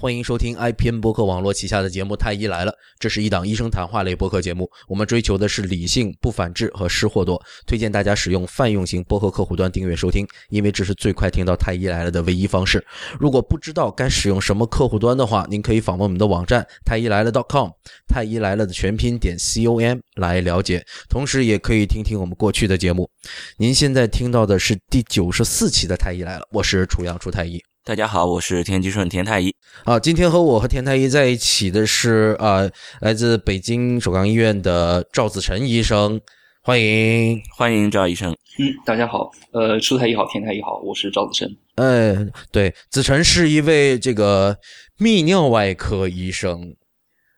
欢迎收听 IPN 播客网络旗下的节目《太医来了》，这是一档医生谈话类播客节目。我们追求的是理性、不反制和失货多。推荐大家使用泛用型播客客户端订阅收听，因为这是最快听到《太医来了》的唯一方式。如果不知道该使用什么客户端的话，您可以访问我们的网站太医来了 .com，太医来了的全拼点 com 来了解。同时，也可以听听我们过去的节目。您现在听到的是第九十四期的《太医来了》，我是楚阳楚太医。大家好，我是田吉顺田太医。啊，今天和我和田太医在一起的是啊，来自北京首钢医院的赵子晨医生，欢迎欢迎赵医生。嗯，大家好，呃，楚太医好，田太医好，我是赵子晨。哎，对，子晨是一位这个泌尿外科医生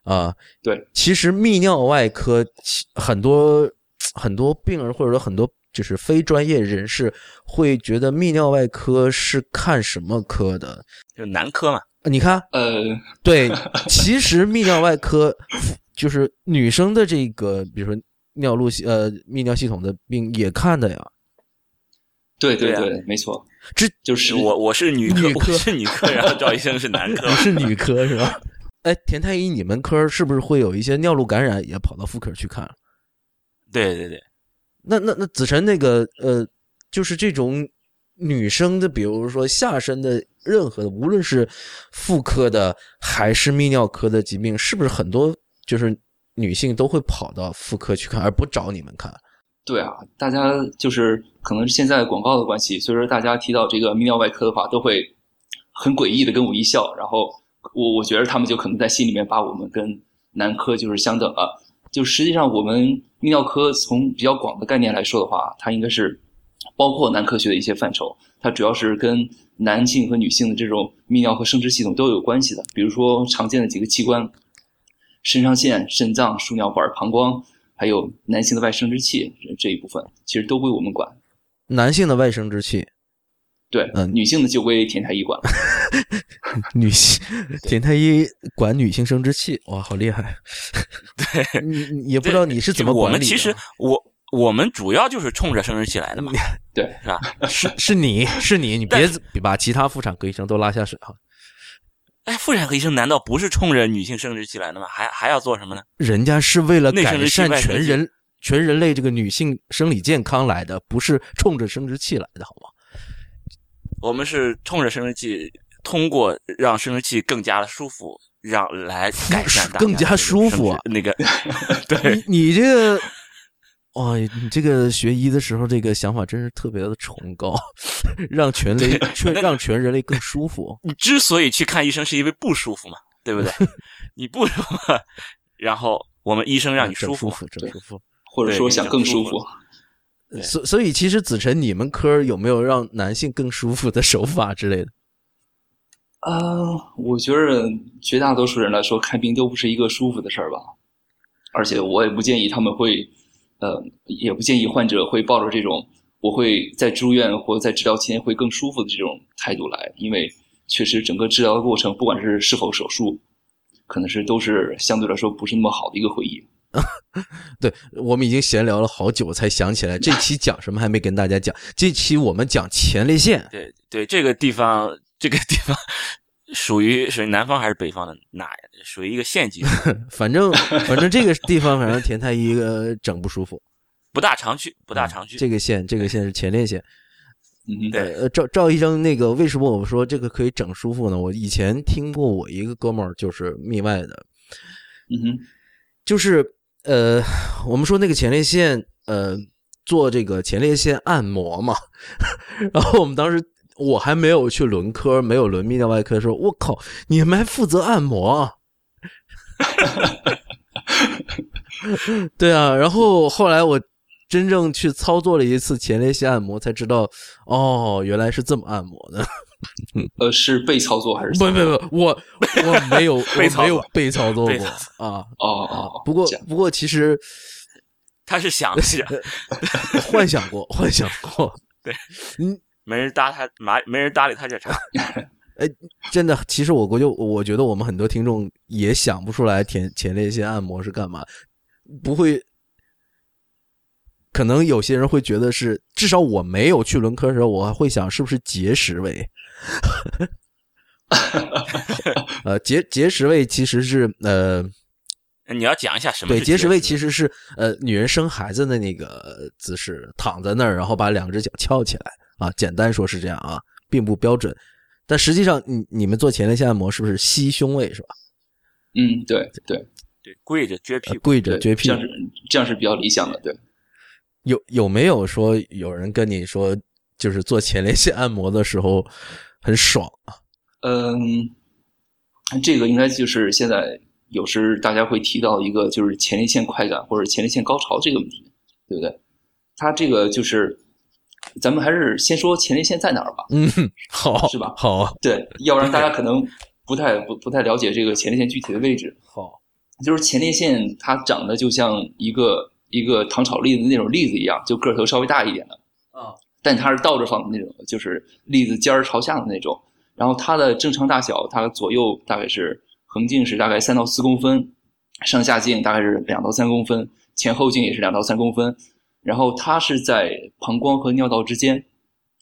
啊。对，其实泌尿外科很多很多病人或者说很多。就是非专业人士会觉得泌尿外科是看什么科的？就男科嘛。你看，呃，对，其实泌尿外科就是女生的这个，比如说尿路系呃泌尿系统的病也看的呀。对对对，没错。这就是我我是女科，我是女科，然后赵医生是男科，是女科是吧？哎，田太医，你们科是不是会有一些尿路感染也跑到妇科去看？对对对。那那那子晨那个呃，就是这种女生的，比如说下身的任何的，无论是妇科的还是泌尿科的疾病，是不是很多就是女性都会跑到妇科去看，而不找你们看？对啊，大家就是可能是现在广告的关系，所以说大家提到这个泌尿外科的话，都会很诡异的跟我一笑，然后我我觉得他们就可能在心里面把我们跟男科就是相等了。就实际上，我们泌尿科从比较广的概念来说的话，它应该是包括男科学的一些范畴。它主要是跟男性和女性的这种泌尿和生殖系统都有关系的。比如说常见的几个器官：肾上腺、肾脏、输尿管、膀胱，还有男性的外生殖器这一部分，其实都归我们管。男性的外生殖器。对，嗯，女性的就归田太医管。女性田太医管女性生殖器，哇，好厉害！对，你也不知道你是怎么管理。我们其实，我我们主要就是冲着生殖器来的嘛。对，是吧？是是你是你，你别把其他妇产科医生都拉下水哈。哎，妇产科医生难道不是冲着女性生殖器来的吗？还还要做什么呢？人家是为了改善全人全人类这个女性生理健康来的，不是冲着生殖器来的，好吗？我们是冲着生殖器，通过让生殖器更加的舒服，让来改善更加舒服。那个 对你这个，哇，你这个学医的时候，这个想法真是特别的崇高，让全类全让全人类更舒服。你之所以去看医生，是因为不舒服嘛，对不对？你不舒服，然后我们医生让你舒服，整舒服，或者说想更舒服。所所以，其实子晨，你们科有没有让男性更舒服的手法之类的？啊，我觉得绝大多数人来说，看病都不是一个舒服的事儿吧。而且，我也不建议他们会，呃，也不建议患者会抱着这种我会在住院或者在治疗期间会更舒服的这种态度来，因为确实整个治疗的过程，不管是是否手术，可能是都是相对来说不是那么好的一个回忆。对我们已经闲聊了好久，才想起来这期讲什么还没跟大家讲。这期我们讲前列腺。对对，这个地方，这个地方属于属于南方还是北方的？哪属于一个县级？反正反正这个地方，反正田太医个整不舒服，不大常去，不大常去。这个县，这个县是前列腺。嗯，对。呃，赵赵医生，那个为什么我们说这个可以整舒服呢？我以前听过我一个哥们儿就是泌外的，嗯哼，就是。呃，我们说那个前列腺，呃，做这个前列腺按摩嘛。然后我们当时我还没有去轮科，没有轮泌尿外科的时候，我靠，你们还负责按摩？对啊。然后后来我真正去操作了一次前列腺按摩，才知道，哦，原来是这么按摩的。呃，是被操作还是？不不不，我我没有，我没有 被操作过啊。哦哦，不过不过，其实 他是想 想幻想过，幻想过。对，嗯，没人搭他，没没人搭理他这茬。哎，真的，其实我估计，我觉得我们很多听众也想不出来前前列腺按摩是干嘛，不会。可能有些人会觉得是，至少我没有去轮科的时候，我会想是不是结石位。呃，结结石位其实是呃，你要讲一下什么对，结石位位其实是呃女人生孩子的那个姿势，躺在那儿，然后把两只脚翘起来啊，简单说是这样啊，并不标准。但实际上，你你们做前列腺按摩是不是吸胸位是吧？嗯，对对对跪着撅屁股，呃跪着，撅屁股这样。是这样是比较理想的，对。有有没有说有人跟你说，就是做前列腺按摩的时候很爽啊？嗯，这个应该就是现在有时大家会提到一个，就是前列腺快感或者前列腺高潮这个问题，对不对？它这个就是，咱们还是先说前列腺在哪儿吧。嗯，好，是吧好啊，对，要不然大家可能不太不不太了解这个前列腺具体的位置。好，就是前列腺它长得就像一个一个糖炒栗子那种栗子一样，就个头稍微大一点的啊，但它是倒着放的那种，就是栗子尖儿朝下的那种。然后它的正常大小，它左右大概是横径是大概三到四公分，上下径大概是两到三公分，前后径也是两到三公分。然后它是在膀胱和尿道之间，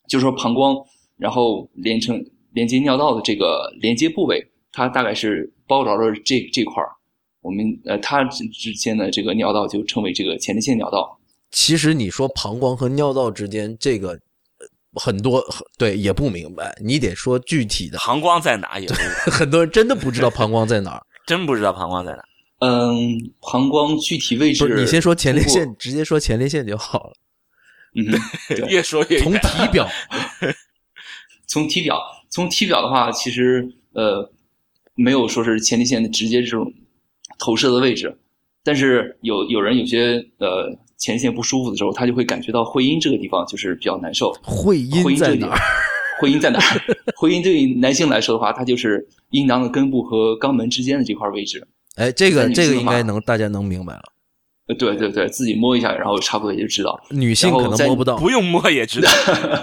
就是说膀胱，然后连成连接尿道的这个连接部位，它大概是包着了这这块儿。我们呃，它之之间的这个尿道就称为这个前列腺尿道。其实你说膀胱和尿道之间这个呃很多对也不明白，你得说具体的。膀胱在哪也不 很多人真的不知道膀胱在哪儿。真不知道膀胱在哪。嗯，膀胱具体位置，不是，你先说前列腺，直接说前列腺就好了。嗯，越说越从体表，从体表，从体表的话，其实呃没有说是前列腺的直接这种投射的位置，但是有有人有些呃前列腺不舒服的时候，他就会感觉到会阴这个地方就是比较难受。会阴在哪儿？会阴在哪儿？会阴对于男性来说的话，它就是阴囊的根部和肛门之间的这块位置。哎，这个这个应该能大家能明白了。呃，对对对，自己摸一下，然后差不多也就知道。女性可能摸不到，不用摸也知道。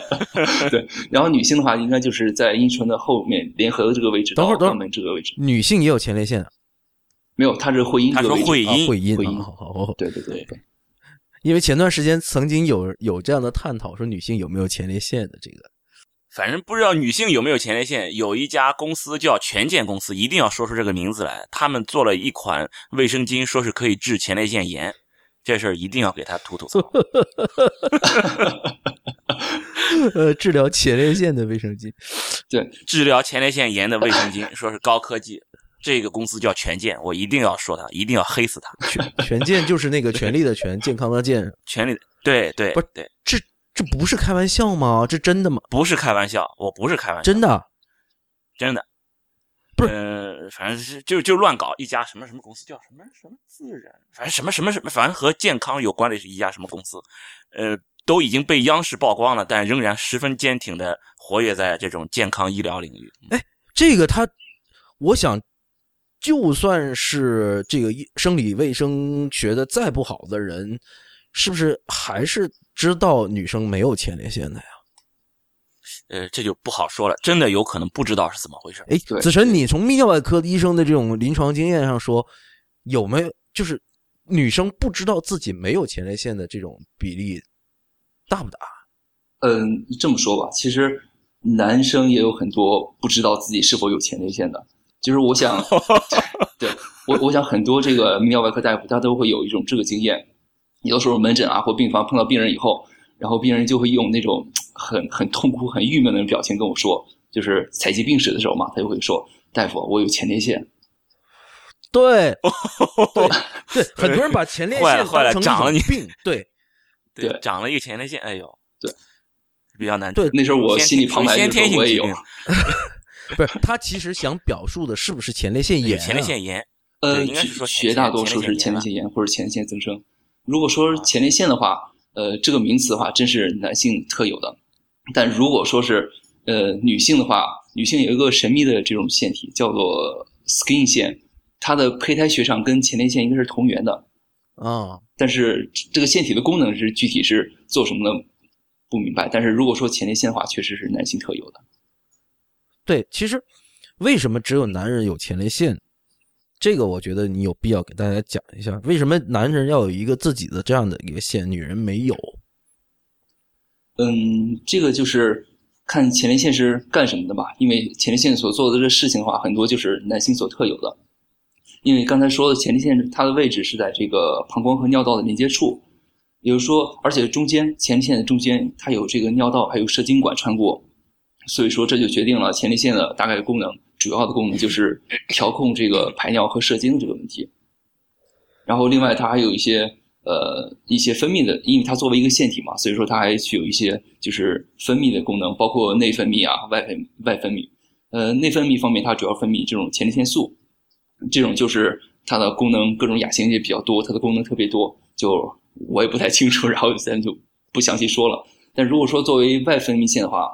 对，然后女性的话，应该就是在阴唇的后面联合的这个位置到等会儿等会儿肛门这个位置。女性也有前列腺啊，没有，他是会阴他。说会阴，会阴会阴啊，好好好。对对对对。因为前段时间曾经有有这样的探讨，说女性有没有前列腺的这个。反正不知道女性有没有前列腺。有一家公司叫权健公司，一定要说出这个名字来。他们做了一款卫生巾，说是可以治前列腺炎，这事儿一定要给他吐吐槽。呃，治疗前列腺的卫生巾，对治疗前列腺炎的卫生巾，说是高科技。这个公司叫权健，我一定要说他，一定要黑死他。权 权健就是那个权力的权，健康的健，权力对对不是对，这这不是开玩笑吗？这真的吗？不是开玩笑，我不是开玩笑，真的？真的，不是呃，反正是就就乱搞一家什么什么公司叫什么什么自然，反正什么什么什么，反正和健康有关的是一家什么公司，呃，都已经被央视曝光了，但仍然十分坚挺的活跃在这种健康医疗领域。哎这个他，我想，就算是这个医生理卫生学的再不好的人，是不是还是知道女生没有前列腺的呀？呃，这就不好说了，真的有可能不知道是怎么回事。哎，子晨，你从泌尿外科医生的这种临床经验上说，有没有就是女生不知道自己没有前列腺的这种比例大不大？嗯，这么说吧，其实男生也有很多不知道自己是否有前列腺的。就是我想，对我我想很多这个泌尿外科大夫他都会有一种这个经验。有的时候门诊啊或病房碰到病人以后，然后病人就会用那种很很痛苦、很郁闷的那种表情跟我说，就是采集病史的时候嘛，他就会说：“大夫，我有前列腺。对，对 对，很多人把前列腺坏了坏了当成长了你一种病，对 对长了一个前列腺，哎呦，对，比较难对”那时候我心里旁白的时候：“我也有。不是他其实想表述的是不是前列腺炎、啊？前列腺炎，呃，应该是说绝大多数是前列腺腺炎或者前列腺增生。如果说前列腺的话，呃，这个名词的话，真是男性特有的。但如果说是呃女性的话，女性有一个神秘的这种腺体叫做 skin 腺，它的胚胎学上跟前列腺应该是同源的，啊，但是这个腺体的功能是具体是做什么的不明白。但是如果说前列腺的话，确实是男性特有的。对，其实为什么只有男人有前列腺？这个我觉得你有必要给大家讲一下，为什么男人要有一个自己的这样的一个腺，女人没有？嗯，这个就是看前列腺是干什么的吧，因为前列腺所做的这事情的话，很多就是男性所特有的。因为刚才说的前列腺，它的位置是在这个膀胱和尿道的连接处，也就是说，而且中间前列腺的中间它有这个尿道，还有射精管穿过，所以说这就决定了前列腺的大概功能，主要的功能就是调控这个排尿和射精的这个问题。然后另外它还有一些呃一些分泌的，因为它作为一个腺体嘛，所以说它还具有一些就是分泌的功能，包括内分泌啊、外分外分泌。呃，内分泌方面它主要分泌这种前列腺素。这种就是它的功能，各种亚型也比较多，它的功能特别多，就我也不太清楚，然后咱就不详细说了。但如果说作为外分泌腺的话，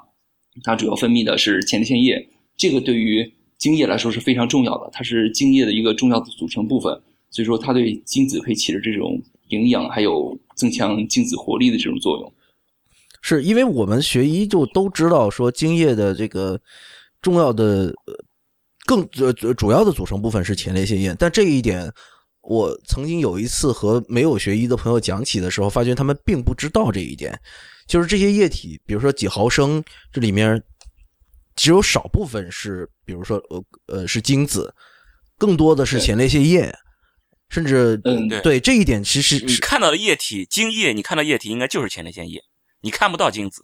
它主要分泌的是前列腺液，这个对于精液来说是非常重要的，它是精液的一个重要的组成部分，所以说它对精子可以起着这种营养还有增强精子活力的这种作用。是因为我们学医就都知道说精液的这个重要的。更主主要的组成部分是前列腺液，但这一点我曾经有一次和没有学医的朋友讲起的时候，发现他们并不知道这一点，就是这些液体，比如说几毫升，这里面只有少部分是，比如说呃呃是精子，更多的是前列腺液，甚至嗯对这一点其实你看到的液体精液，你看到液体应该就是前列腺液，你看不到精子。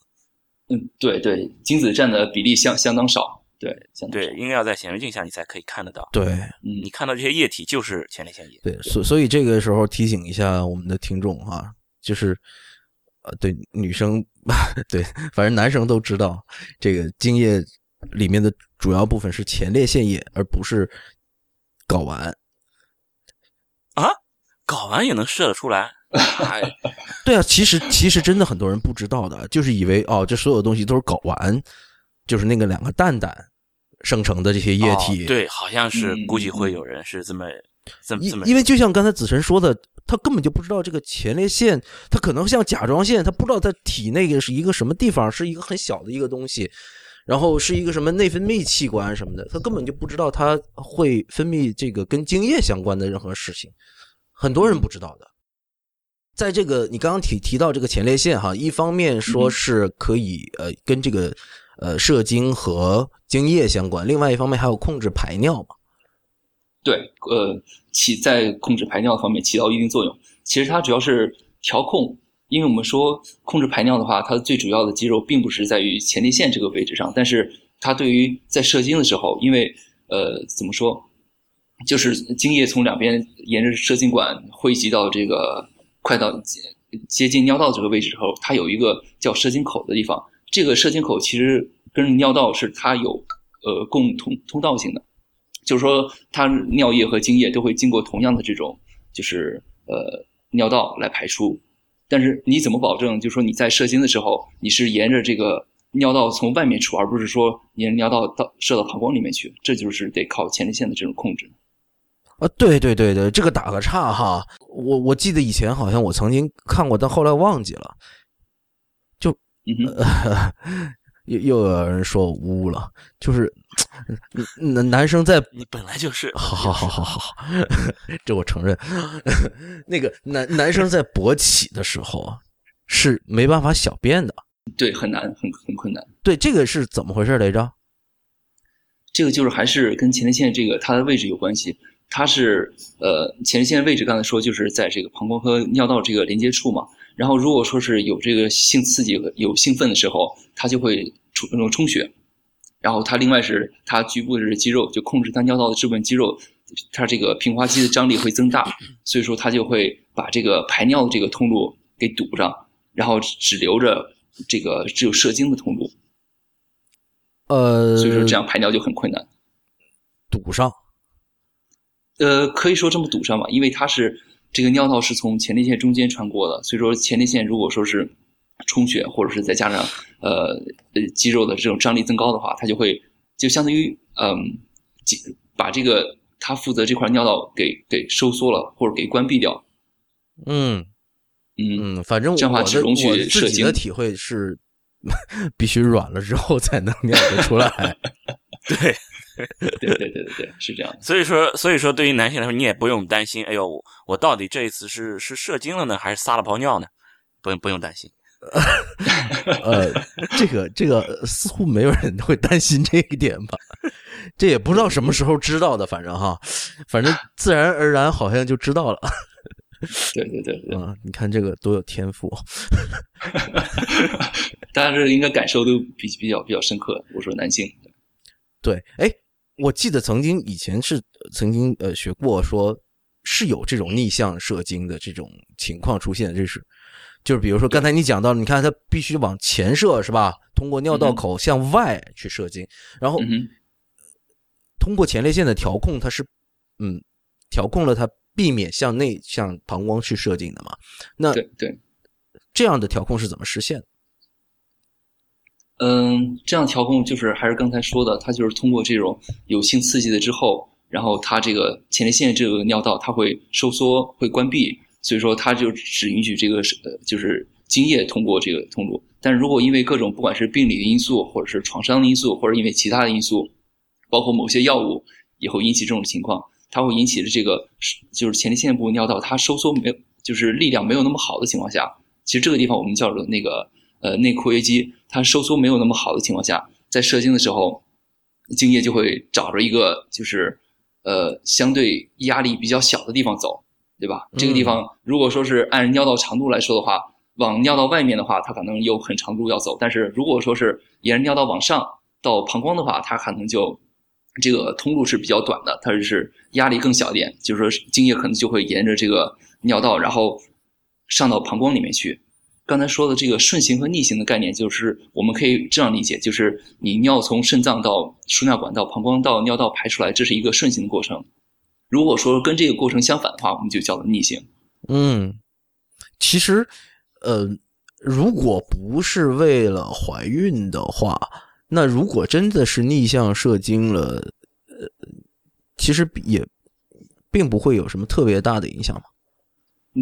嗯，对对，精子占的比例相相当少。对，对，应该要在显微镜下你才可以看得到。对，嗯，你看到这些液体就是前列腺液。对，所所以这个时候提醒一下我们的听众啊，就是呃，对女生，对，反正男生都知道，这个精液里面的主要部分是前列腺液，而不是睾丸。啊，睾丸也能射得出来？对啊，其实其实真的很多人不知道的，就是以为哦，这所有东西都是睾丸。就是那个两个蛋蛋生成的这些液体，对，好像是估计会有人是这么这么这么，因为就像刚才子晨说的，他根本就不知道这个前列腺，他可能像甲状腺，他不知道他体内是一个什么地方，是一个很小的一个东西，然后是一个什么内分泌器官什么的，他根本就不知道它会分泌这个跟精液相关的任何事情，很多人不知道的。在这个你刚刚提提到这个前列腺哈，一方面说是可以呃跟这个。呃，射精和精液相关，另外一方面还有控制排尿嘛？对，呃，起在控制排尿方面起到一定作用。其实它主要是调控，因为我们说控制排尿的话，它最主要的肌肉并不是在于前列腺这个位置上，但是它对于在射精的时候，因为呃，怎么说，就是精液从两边沿着射精管汇集到这个快到接接近尿道这个位置之后，它有一个叫射精口的地方。这个射精口其实跟尿道是它有呃共通通道性的，就是说它尿液和精液都会经过同样的这种就是呃尿道来排出，但是你怎么保证就是说你在射精的时候你是沿着这个尿道从外面出，而不是说沿着尿道到射到膀胱里面去？这就是得靠前列腺的这种控制。啊，对对对对，这个打个岔哈，我我记得以前好像我曾经看过，但后来忘记了。就 又又有人说我污了，就是男男生在你本来就是，好好好好好，这我承认。那个男男生在勃起的时候啊，是没办法小便的，对，很难，很很困难。对，这个是怎么回事来着？这个就是还是跟前列腺这个它的位置有关系。它是呃前列腺位置，刚才说就是在这个膀胱和尿道这个连接处嘛。然后，如果说是有这个性刺激、有兴奋的时候，它就会充那种充血。然后它另外是它局部的这肌肉，就控制它尿道的这部分肌肉，它这个平滑肌的张力会增大，所以说它就会把这个排尿的这个通路给堵上，然后只留着这个只有射精的通路。呃，所以说这样排尿就很困难。堵上？呃，可以说这么堵上吧，因为它是。这个尿道是从前列腺中间穿过的，所以说前列腺如果说是充血，或者是再加上呃呃肌肉的这种张力增高的话，它就会就相当于嗯，把这个它负责这块尿道给给收缩了，或者给关闭掉。嗯嗯嗯，反正这样话只容许自己的体会是 必须软了之后才能尿得出来。对。对对对对对，是这样。所以说，所以说，对于男性来说，你也不用担心。哎呦，我到底这一次是是射精了呢，还是撒了泡尿呢？不用不用担心。呃，这个这个似乎没有人会担心这一点吧？这也不知道什么时候知道的，反正哈，反正自然而然好像就知道了。对对对对，啊，你看这个多有天赋，大家是应该感受都比比较比较深刻。我说男性，对，哎，我记得曾经以前是曾经呃学过，说是有这种逆向射精的这种情况出现，这是就是比如说刚才你讲到，你看它必须往前射是吧？通过尿道口向外去射精，然后通过前列腺的调控，它是嗯调控了它。避免向内向膀胱去射精的嘛？那对对，这样的调控是怎么实现？嗯，这样调控就是还是刚才说的，它就是通过这种有性刺激的之后，然后它这个前列腺这个尿道它会收缩会关闭，所以说它就只允许这个呃就是精液通过这个通路。但如果因为各种不管是病理的因素，或者是创伤的因素，或者因为其他的因素，包括某些药物，以后引起这种情况。它会引起的这个就是前列腺部尿道它收缩没有，就是力量没有那么好的情况下，其实这个地方我们叫做那个呃内括约肌，它收缩没有那么好的情况下，在射精的时候，精液就会找着一个就是呃相对压力比较小的地方走，对吧？这个地方如果说是按尿道长度来说的话，往尿道外面的话，它可能有很长路要走，但是如果说是沿着尿道往上到膀胱的话，它可能就。这个通路是比较短的，它就是压力更小一点，就是说精液可能就会沿着这个尿道，然后上到膀胱里面去。刚才说的这个顺行和逆行的概念，就是我们可以这样理解，就是你尿从肾脏到输尿管到膀胱到尿道排出来，这是一个顺行的过程。如果说跟这个过程相反的话，我们就叫做逆行。嗯，其实，呃，如果不是为了怀孕的话。那如果真的是逆向射精了，呃，其实也并不会有什么特别大的影响嘛。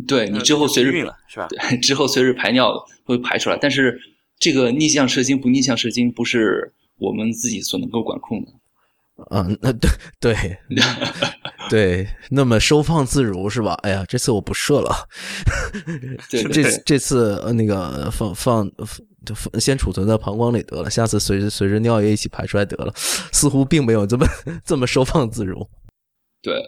对你之后随日了 是吧？对，之后随日排尿会排出来，但是这个逆向射精不逆向射精不是我们自己所能够管控的。嗯，那对对 对，那么收放自如是吧？哎呀，这次我不射了，这这次呃那个放放。就先储存在膀胱里得了，下次随着随着尿液一起排出来得了，似乎并没有这么 这么收放自如。对，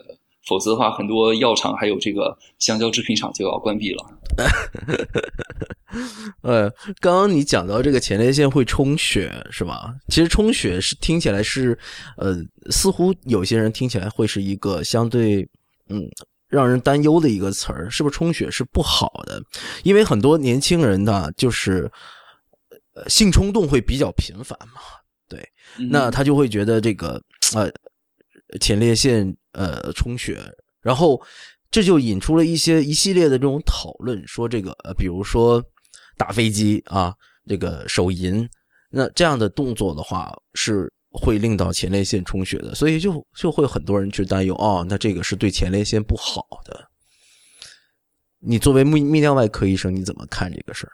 否则的话，很多药厂还有这个香蕉制品厂就要关闭了。呃，刚刚你讲到这个前列腺会充血是吧？其实充血是听起来是，呃，似乎有些人听起来会是一个相对嗯让人担忧的一个词儿，是不是充血是不好的？因为很多年轻人呢，就是。性冲动会比较频繁嘛？对，那他就会觉得这个呃前列腺呃充血，然后这就引出了一些一系列的这种讨论，说这个呃比如说打飞机啊，这个手淫，那这样的动作的话是会令到前列腺充血的，所以就就会很多人去担忧哦，那这个是对前列腺不好的。你作为泌泌尿外科医生，你怎么看这个事儿？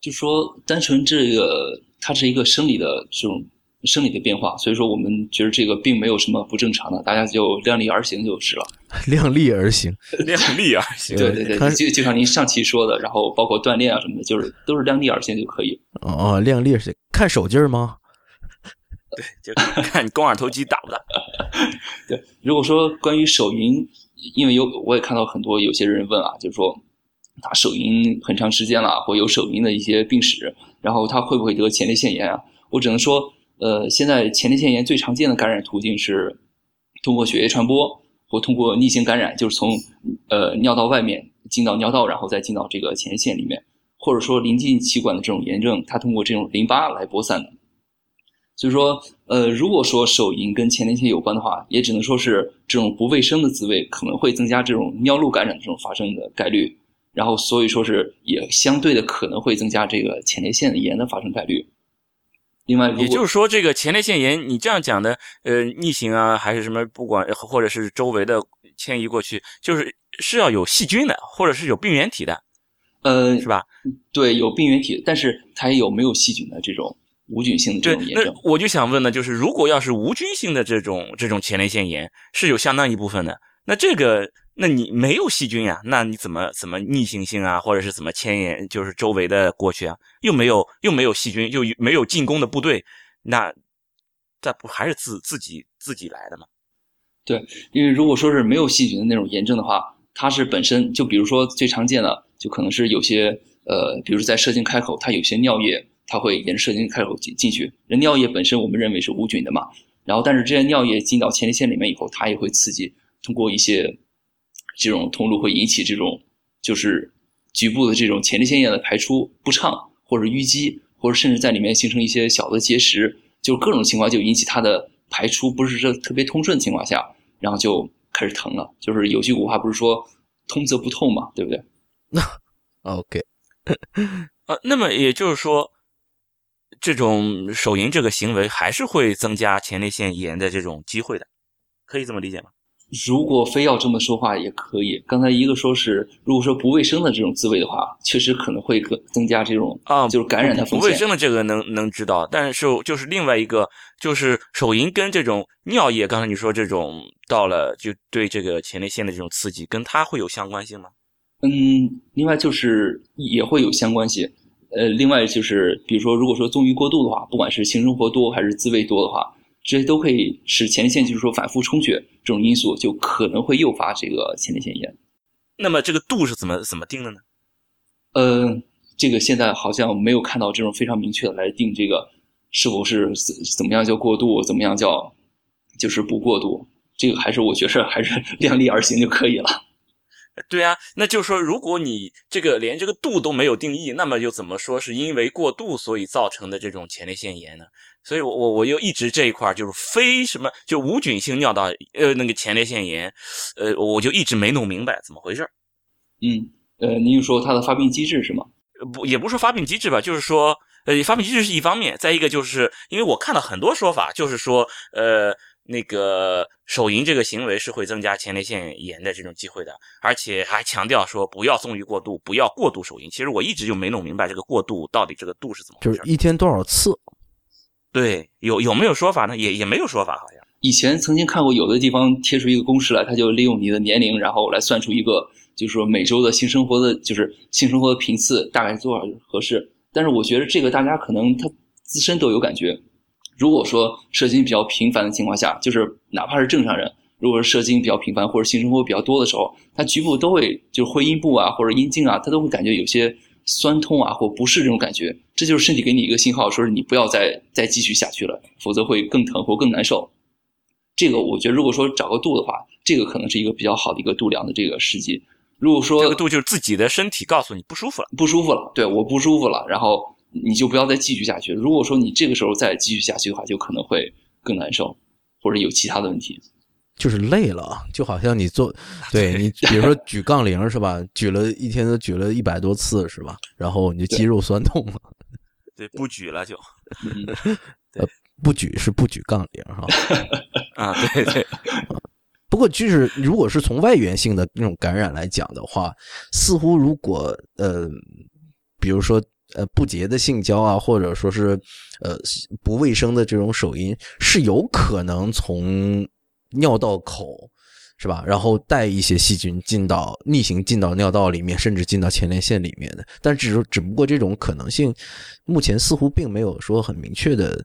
就说单纯这个，它是一个生理的这种生理的变化，所以说我们觉得这个并没有什么不正常的，大家就量力而行就是了。量力而行，量力而行。对对对，就就像您上期说的，然后包括锻炼啊什么的，就是都是量力而行就可以。哦，量力而行，看手劲儿吗？对，就看你肱二头肌大不大。对，如果说关于手淫，因为有我也看到很多有些人问啊，就是说。打手淫很长时间了，或有手淫的一些病史，然后他会不会得前列腺炎啊？我只能说，呃，现在前列腺炎最常见的感染途径是通过血液传播，或通过逆行感染，就是从呃尿道外面进到尿道，然后再进到这个前列腺里面，或者说临近气管的这种炎症，它通过这种淋巴来播散的。所以说，呃，如果说手淫跟前列腺有关的话，也只能说是这种不卫生的滋味可能会增加这种尿路感染的这种发生的概率。然后，所以说是也相对的可能会增加这个前列腺炎的发生概率。另外，也就是说，这个前列腺炎，你这样讲的，呃，逆行啊，还是什么，不管或者是周围的迁移过去，就是是要有细菌的，或者是有病原体的，呃，是吧？对，有病原体，但是它也有没有细菌的这种无菌性的这种炎症。我就想问呢，就是如果要是无菌性的这种这种前列腺炎，是有相当一部分的，那这个。那你没有细菌呀？那你怎么怎么逆行性啊，或者是怎么牵引，就是周围的过去啊？又没有又没有细菌，又没有进攻的部队，那这不还是自自己自己来的吗？对，因为如果说是没有细菌的那种炎症的话，它是本身就比如说最常见的，就可能是有些呃，比如在射精开口，它有些尿液，它会沿着射精开口进进去。人尿液本身我们认为是无菌的嘛，然后但是这些尿液进到前列腺里面以后，它也会刺激，通过一些。这种通路会引起这种，就是局部的这种前列腺液的排出不畅，或者淤积，或者甚至在里面形成一些小的结石，就各种情况就引起它的排出不是说特别通顺的情况下，然后就开始疼了。就是有句古话不是说“通则不痛”嘛，对不对？那 OK，呃，那么也就是说，这种手淫这个行为还是会增加前列腺炎的这种机会的，可以这么理解吗？如果非要这么说话也可以。刚才一个说是，如果说不卫生的这种滋味的话，确实可能会增增加这种啊，就是感染的风险。不卫生的这个能能知道，但是就是另外一个，就是手淫跟这种尿液，刚才你说这种到了就对这个前列腺的这种刺激，跟它会有相关性吗？嗯，另外就是也会有相关性。呃，另外就是比如说，如果说纵欲过度的话，不管是性生活多还是自慰多的话。这些都可以使前列腺就是说反复充血这种因素，就可能会诱发这个前列腺炎。那么这个度是怎么怎么定的呢？呃，这个现在好像没有看到这种非常明确的来定这个是否是怎怎么样叫过度，怎么样叫就是不过度。这个还是我觉着还是 量力而行就可以了。对啊，那就是说，如果你这个连这个度都没有定义，那么又怎么说是因为过度所以造成的这种前列腺炎呢？所以，我我我又一直这一块就是非什么就无菌性尿道呃那个前列腺炎，呃，我就一直没弄明白怎么回事嗯，呃，您说它的发病机制是吗？不，也不是说发病机制吧，就是说，呃，发病机制是一方面，再一个就是因为我看到很多说法，就是说，呃。那个手淫这个行为是会增加前列腺炎的这种机会的，而且还强调说不要纵欲过度，不要过度手淫。其实我一直就没弄明白这个过度到底这个度是怎么回事。就是一天多少次？对，有有没有说法呢？也也没有说法，好像以前曾经看过有的地方贴出一个公式来，他就利用你的年龄，然后来算出一个，就是说每周的性生活的，就是性生活的频次大概多少合适。但是我觉得这个大家可能他自身都有感觉。如果说射精比较频繁的情况下，就是哪怕是正常人，如果是射精比较频繁或者性生活比较多的时候，他局部都会就是会阴部啊或者阴茎啊，他都会感觉有些酸痛啊或不适这种感觉，这就是身体给你一个信号，说是你不要再再继续下去了，否则会更疼或更难受。这个我觉得，如果说找个度的话，这个可能是一个比较好的一个度量的这个时机。如果说这个度就是自己的身体告诉你不舒服了，不舒服了，对，我不舒服了，然后。你就不要再继续下去。如果说你这个时候再继续下去的话，就可能会更难受，或者有其他的问题。就是累了，就好像你做，对你，比如说举杠铃是吧？举了一天都举了一百多次是吧？然后你就肌肉酸痛了。对，不举了就。呃，不举是不举杠铃哈。啊，对对。不过就是如果是从外源性的那种感染来讲的话，似乎如果呃，比如说。呃，不洁的性交啊，或者说是，呃，不卫生的这种手淫，是有可能从尿道口，是吧？然后带一些细菌进到逆行进到尿道里面，甚至进到前列腺里面的。但只只不过这种可能性，目前似乎并没有说很明确的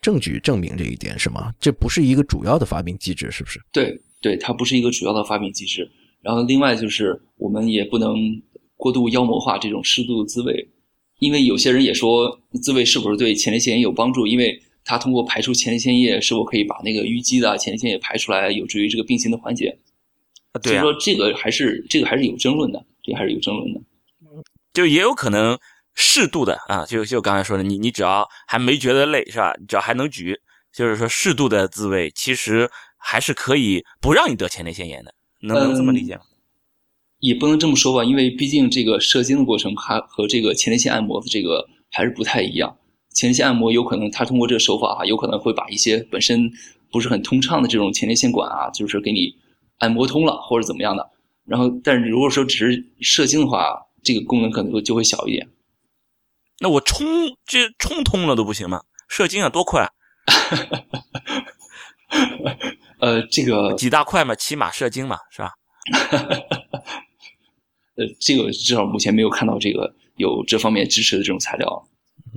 证据证明这一点，是吗？这不是一个主要的发病机制，是不是？对，对，它不是一个主要的发病机制。然后另外就是，我们也不能过度妖魔化这种适度的滋味。因为有些人也说自慰是不是对前列腺炎有帮助？因为它通过排出前列腺液，是否可以把那个淤积的前列腺液排出来，有助于这个病情的缓解？啊，对啊。所以说这个还是这个还是有争论的，这还是有争论的。就也有可能适度的啊，就就刚才说的，你你只要还没觉得累是吧？只要还能举，就是说适度的自慰，其实还是可以不让你得前列腺炎的，能能这么理解吗？也不能这么说吧，因为毕竟这个射精的过程它和这个前列腺按摩的这个还是不太一样。前列腺按摩有可能他通过这个手法啊，有可能会把一些本身不是很通畅的这种前列腺管啊，就是给你按摩通了或者怎么样的。然后，但是如果说只是射精的话，这个功能可能就会小一点。那我冲这冲通了都不行吗？射精啊，多快？呃，这个几大块嘛，骑马射精嘛，是吧？呃，这个至少目前没有看到这个有这方面支持的这种材料。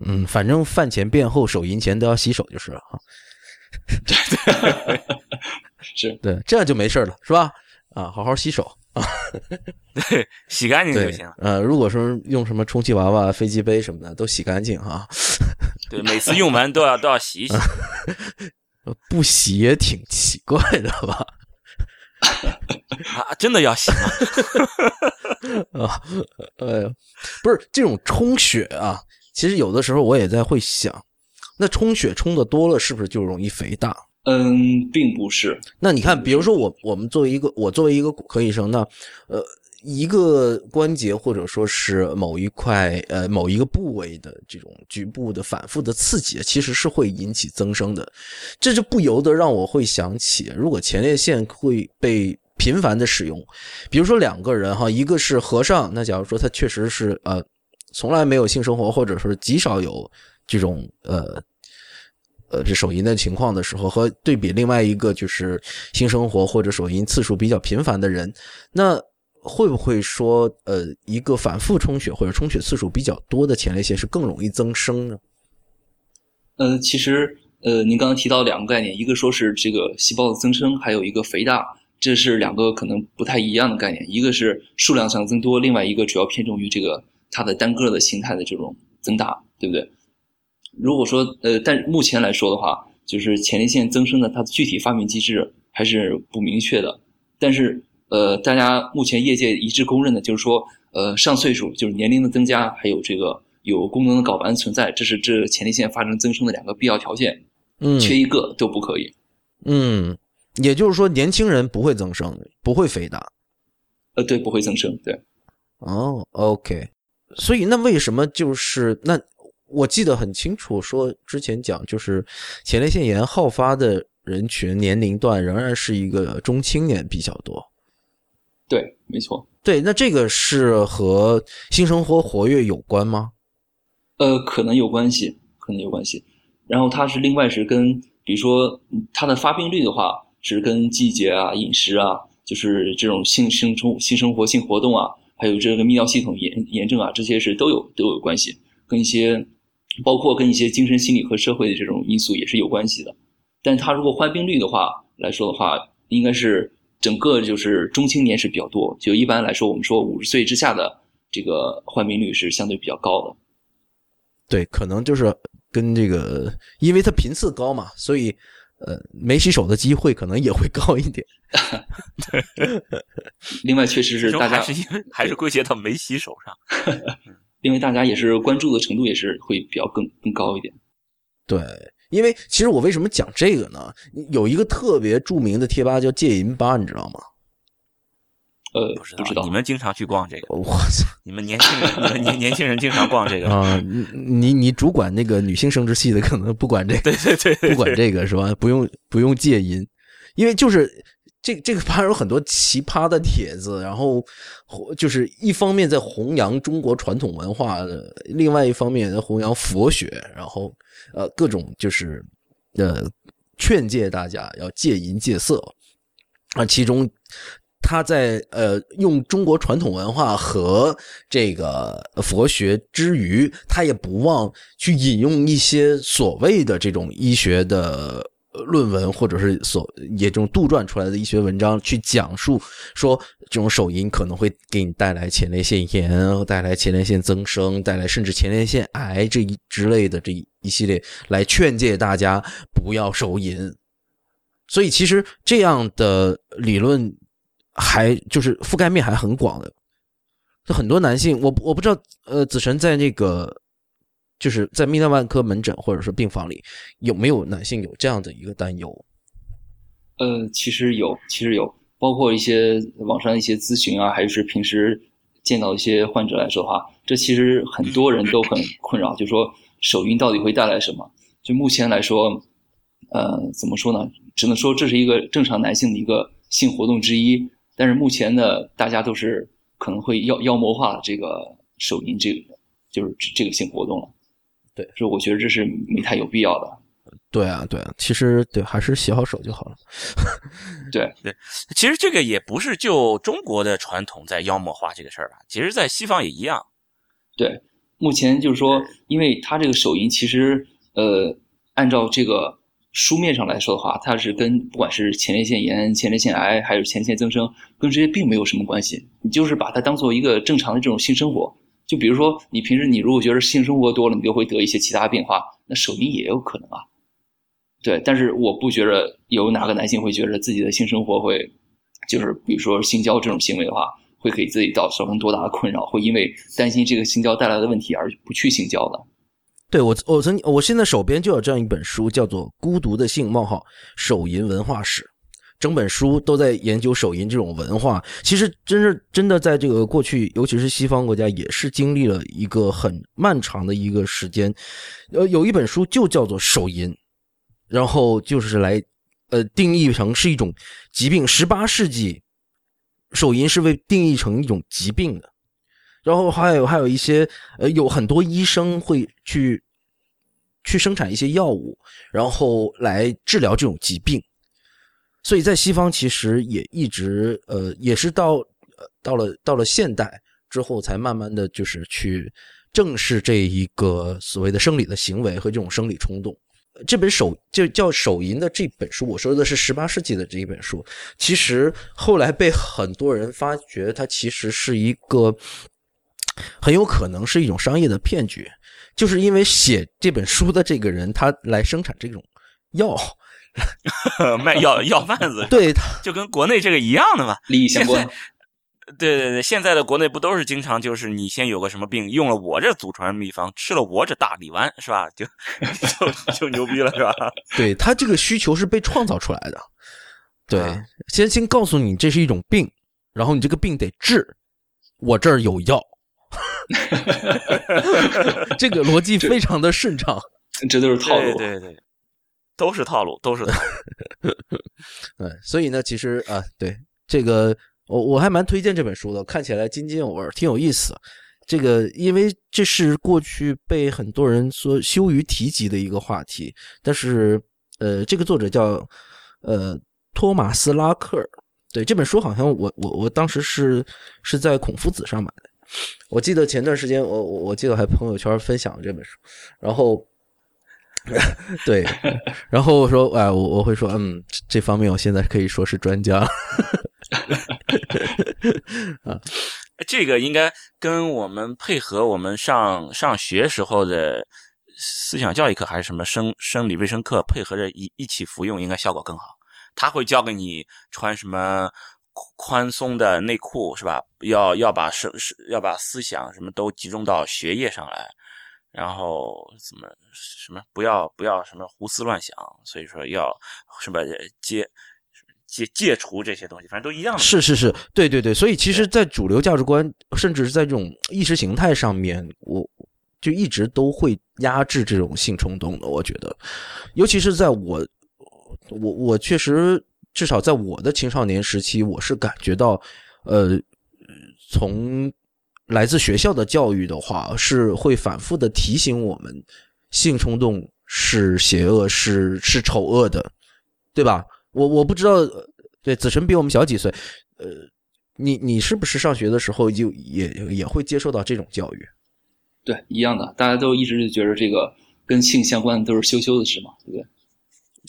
嗯，反正饭前便后手淫前都要洗手就是了哈。对对，是对，这样就没事了，是吧？啊，好好洗手啊，对，洗干净就行了。，呃，如果说用什么充气娃娃、飞机杯什么的，都洗干净哈。对，每次用完都要都要洗一洗。不洗也挺奇怪的吧？啊，真的要洗吗？啊，哎呀，不是这种充血啊，其实有的时候我也在会想，那充血充的多了，是不是就容易肥大？嗯，并不是。那你看，比如说我我们作为一个我作为一个骨科医生，那呃一个关节或者说是某一块呃某一个部位的这种局部的反复的刺激，其实是会引起增生的，这就不由得让我会想起，如果前列腺会被频繁的使用，比如说两个人哈，一个是和尚，那假如说他确实是呃从来没有性生活，或者说极少有这种呃。呃，这手淫的情况的时候，和对比另外一个就是性生活或者手淫次数比较频繁的人，那会不会说，呃，一个反复充血或者充血次数比较多的前列腺是更容易增生呢？呃，其实呃，您刚刚提到两个概念，一个说是这个细胞的增生，还有一个肥大，这是两个可能不太一样的概念。一个是数量上增多，另外一个主要偏重于这个它的单个的形态的这种增大，对不对？如果说呃，但目前来说的话，就是前列腺增生的它的具体发病机制还是不明确的。但是呃，大家目前业界一致公认的就是说，呃，上岁数就是年龄的增加，还有这个有功能的睾丸存在，这是这前列腺发生增生的两个必要条件，嗯缺一个都不可以。嗯，也就是说，年轻人不会增生，不会肥大。呃，对，不会增生，对。哦，OK，所以那为什么就是那？我记得很清楚，说之前讲就是前列腺炎好发的人群年龄段仍然是一个中青年比较多。对，没错。对，那这个是和性生活活跃有关吗？呃，可能有关系，可能有关系。然后它是另外是跟，比如说嗯它的发病率的话，是跟季节啊、饮食啊，就是这种性性生性生活、性活动啊，还有这个泌尿系统炎炎症啊，这些是都有都有关系，跟一些包括跟一些精神心理和社会的这种因素也是有关系的。但它如果患病率的话来说的话，应该是整个就是中青年是比较多，就一般来说，我们说五十岁之下的这个患病率是相对比较高的。对，可能就是跟这个，因为它频次高嘛，所以呃，没洗手的机会可能也会高一点。另外，确实是大家还是因为还是归结到没洗手上。因为大家也是关注的程度也是会比较更更高一点。对，因为其实我为什么讲这个呢？有一个特别著名的贴吧叫戒淫吧，你知道吗？呃，不知道你们经常去逛这个，我操你们年轻人，你们年年轻人经常逛这个。啊！你你你主管那个女性生殖系的，可能不管这个，对对对对，不管这个是吧？不用不用戒淫，因为就是这这个吧有很多奇葩的帖子，然后就是一方面在弘扬中国传统文化的，另外一方面在弘扬佛学，然后呃各种就是呃劝诫大家要戒淫戒色啊，其中。他在呃用中国传统文化和这个佛学之余，他也不忘去引用一些所谓的这种医学的论文，或者是所也这种杜撰出来的医学文章，去讲述说这种手淫可能会给你带来前列腺炎，带来前列腺增生，带来甚至前列腺癌这一之类的这一系列，来劝诫大家不要手淫。所以其实这样的理论。还就是覆盖面还很广的，就很多男性，我我不知道，呃，子晨在那个就是在泌尿外科门诊或者说病房里有没有男性有这样的一个担忧？呃，其实有，其实有，包括一些网上一些咨询啊，还是平时见到一些患者来说的话，这其实很多人都很困扰，就说手淫到底会带来什么？就目前来说，呃，怎么说呢？只能说这是一个正常男性的一个性活动之一。但是目前呢，大家都是可能会妖妖魔化这个手淫这个，就是这个性活动了。对，所以我觉得这是没太有必要的。对啊，对啊，其实对，还是洗好手就好了。对对，其实这个也不是就中国的传统在妖魔化这个事儿吧，其实在西方也一样。对，目前就是说，因为他这个手淫其实呃，按照这个书面上来说的话，它是跟不管是前列腺炎、前列腺癌还是前列腺增生，跟这些并没有什么关系。你就是把它当做一个正常的这种性生活。就比如说，你平时你如果觉得性生活多了，你就会得一些其他变化，那手淫也有可能啊。对，但是我不觉得有哪个男性会觉得自己的性生活会，就是比如说性交这种行为的话，会给自己造造成多大的困扰，会因为担心这个性交带来的问题而不去性交的。对我，我曾我现在手边就有这样一本书，叫做《孤独的性：冒号手淫文化史》，整本书都在研究手淫这种文化。其实，真是真的在这个过去，尤其是西方国家，也是经历了一个很漫长的一个时间。呃，有一本书就叫做《手淫》。然后就是来，呃，定义成是一种疾病。十八世纪，手淫是被定义成一种疾病的。然后还有还有一些，呃，有很多医生会去去生产一些药物，然后来治疗这种疾病。所以在西方其实也一直，呃，也是到到了到了现代之后，才慢慢的就是去正视这一个所谓的生理的行为和这种生理冲动。这本手就叫《手淫》的这本书，我说的是十八世纪的这一本书。其实后来被很多人发觉，它其实是一个很有可能是一种商业的骗局，就是因为写这本书的这个人，他来生产这种药，卖药药贩子，对，就跟国内这个一样的嘛，利益相关。对对对，现在的国内不都是经常就是你先有个什么病，用了我这祖传秘方，吃了我这大力丸，是吧？就就就牛逼了，是吧？对他这个需求是被创造出来的。对，先先告诉你这是一种病，然后你这个病得治，我这儿有药。这个逻辑非常的顺畅，这都是套路。对对，都是套路，都是套路。对，所以呢，其实啊，对这个。我我还蛮推荐这本书的，看起来津津有味，挺有意思。这个因为这是过去被很多人说羞于提及的一个话题，但是呃，这个作者叫呃托马斯拉克尔。对这本书，好像我我我当时是是在孔夫子上买的。我记得前段时间我我我记得还朋友圈分享了这本书，然后 对，然后我说哎，我我会说嗯，这方面我现在可以说是专家。啊，这个应该跟我们配合我们上上学时候的思想教育课还是什么生生理卫生课配合着一一起服用，应该效果更好。他会教给你穿什么宽松的内裤，是吧？要要把是是要把思想什么都集中到学业上来，然后怎么什么不要不要什么胡思乱想，所以说要什么接。戒戒除这些东西，反正都一样的。是是是，对对对。所以其实，在主流价值观，甚至是在这种意识形态上面，我就一直都会压制这种性冲动的。我觉得，尤其是在我，我我确实，至少在我的青少年时期，我是感觉到，呃，从来自学校的教育的话，是会反复的提醒我们，性冲动是邪恶，是是丑恶的，对吧？我我不知道，对子晨比我们小几岁，呃，你你是不是上学的时候就也也会接受到这种教育？对，一样的，大家都一直觉得这个跟性相关的都是羞羞的事嘛，对不对？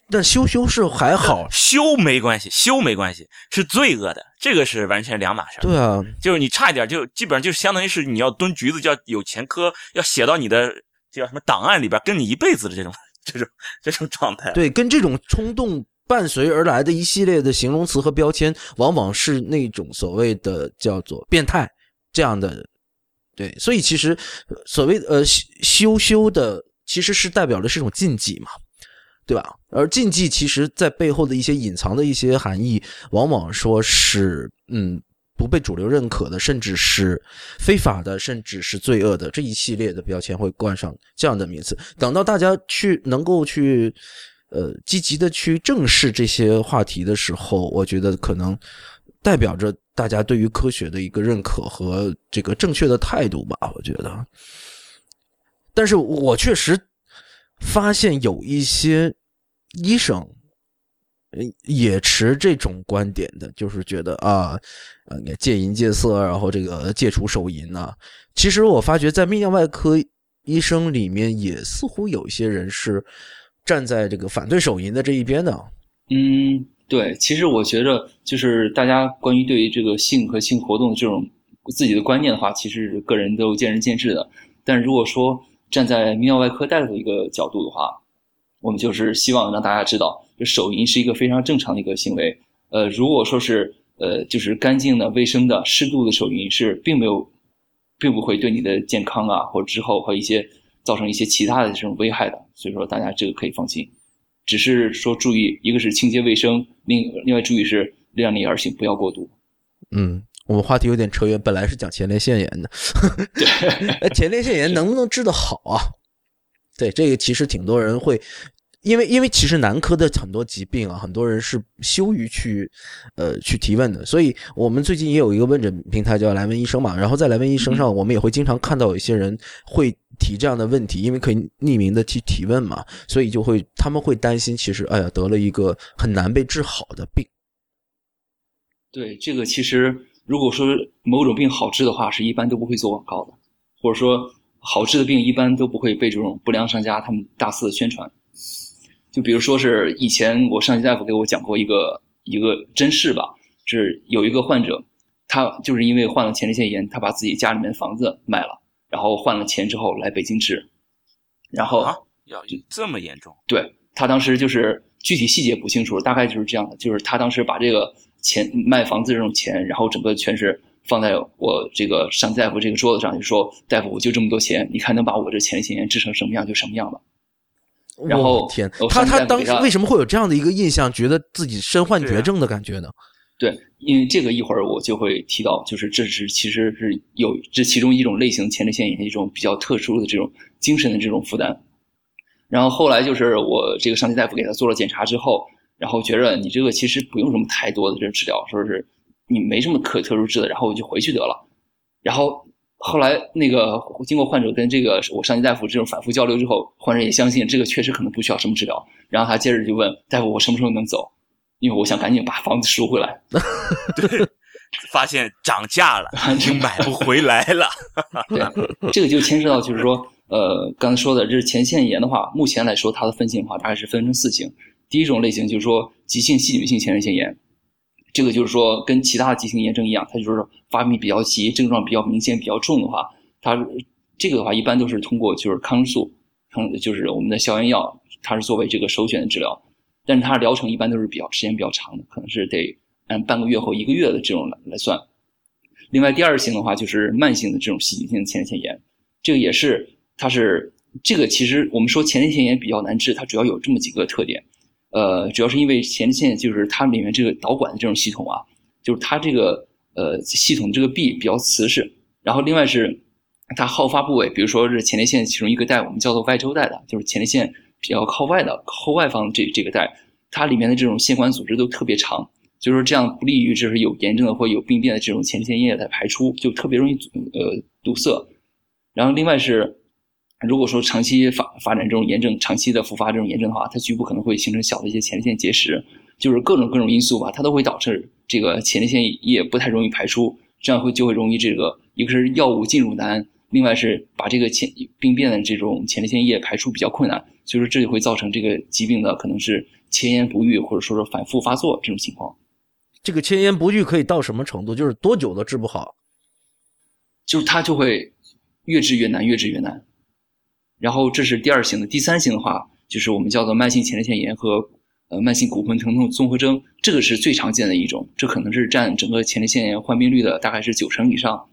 但羞羞是还好，羞没关系，羞没关系，是罪恶的，这个是完全两码事。对啊，就是你差一点，就基本上就相当于是你要蹲局子，叫有前科，要写到你的叫什么档案里边，跟你一辈子的这种 这种这种状态。对，跟这种冲动。伴随而来的一系列的形容词和标签，往往是那种所谓的叫做变态这样的，对，所以其实所谓呃羞羞的，其实是代表的是一种禁忌嘛，对吧？而禁忌其实在背后的一些隐藏的一些含义，往往说是嗯不被主流认可的，甚至是非法的，甚至是罪恶的这一系列的标签会冠上这样的名词。等到大家去能够去。呃，积极的去正视这些话题的时候，我觉得可能代表着大家对于科学的一个认可和这个正确的态度吧。我觉得，但是我确实发现有一些医生，呃也持这种观点的，就是觉得啊，呃，戒淫戒色，然后这个戒除手淫呐、其实我发觉在泌尿外科医生里面，也似乎有一些人是站在这个反对手淫的这一边的。嗯，对，其实我觉着就是大家关于对于这个性和性活动这种自己的观念的话，其实个人都见仁见智的。但如果说站在泌尿外科大夫一个角度的话，我们就是希望让大家知道，就手淫是一个非常正常的一个行为。呃，如果说是呃，就是干净的、卫生的、适度的手淫是并没有，并不会对你的健康啊或者之后和一些造成一些其他的这种危害的。所以说，大家这个可以放心。只是说注意，一个是清洁卫生，另另外注意是量力而行，不要过度。嗯，我们话题有点扯远，本来是讲前列腺炎的。对，哎前列腺炎能不能治得好啊？对，这个其实挺多人会，因为因为其实男科的很多疾病啊，很多人是羞于去呃去提问的，所以我们最近也有一个问诊平台叫来问医生嘛，然后在来问医生上，我们也会经常看到有一些人会提这样的问题，因为可以匿名的去提问嘛，所以就会他们会担心，其实哎呀得了一个很难被治好的病。对，这个其实如果说某种病好治的话，是一般都不会做广告的，或者说好治的病一般都不会被这种不良商家他们大肆的宣传。就比如说是以前我上级大夫给我讲过一个一个真事吧，是有一个患者，他就是因为患了前列腺炎，他把自己家里面房子卖了，然后换了钱之后来北京治，然后啊，要这么严重？对他当时就是具体细节不清楚，大概就是这样的，就是他当时把这个钱卖房子这种钱，然后整个全是放在我这个上大夫这个桌子上，就说大夫我就这么多钱，你看能把我这前列腺炎治成什么样就什么样吧。然后天，他他当时为什么会有这样的一个印象，觉得自己身患绝症的感觉呢？对，因为这个一会儿我就会提到，就是这是其实是有这其中一种类型前列腺炎一种比较特殊的这种精神的这种负担。然后后来就是我这个上级大夫给他做了检查之后，然后觉着你这个其实不用什么太多的这个治疗，说是你没什么可特殊治的，然后我就回去得了。然后后来那个经过患者跟这个我上级大夫这种反复交流之后，患者也相信这个确实可能不需要什么治疗。然后他接着就问大夫：“我什么时候能走？”因为我想赶紧把房子赎回来。对发现涨价了，已经买不回来了。对，这个就牵涉到就是说，呃，刚才说的，这是前腺炎的话，目前来说它的分型的话，大概是分成四型。第一种类型就是说急性细菌性前列腺炎，这个就是说跟其他的急性炎症一样，它就是发病比较急，症状比较明显、比较重的话，它这个的话一般都是通过就是抗生素，抗就是我们的消炎药，它是作为这个首选的治疗，但是它疗程一般都是比较时间比较长的，可能是得按半个月或一个月的这种来来算。另外，第二型的话就是慢性的这种细菌性前列腺炎，这个也是它是这个其实我们说前列腺炎比较难治，它主要有这么几个特点。呃，主要是因为前列腺就是它里面这个导管的这种系统啊，就是它这个呃系统这个壁比较瓷实，然后另外是它好发部位，比如说是前列腺其中一个带，我们叫做外周带的，就是前列腺比较靠外的后外方这这个带，它里面的这种腺管组织都特别长，所以说这样不利于就是有炎症的或有病变的这种前列腺液的排出，就特别容易阻呃堵塞。然后另外是，如果说长期发发展这种炎症，长期的复发这种炎症的话，它局部可能会形成小的一些前列腺结石，就是各种各种因素吧，它都会导致这个前列腺液不太容易排出，这样会就会容易这个一个是药物进入难，另外是把这个前病变的这种前列腺液排出比较困难，所以说这就会造成这个疾病的可能是前言不愈，或者说是反复发作这种情况。这个前言不愈可以到什么程度？就是多久都治不好？就是它就会越治越难，越治越难。然后这是第二型的，第三型的话，就是我们叫做慢性前列腺炎和呃慢性骨盆疼痛综合征，这个是最常见的一种，这可能是占整个前列腺炎患病率的大概是九成以上。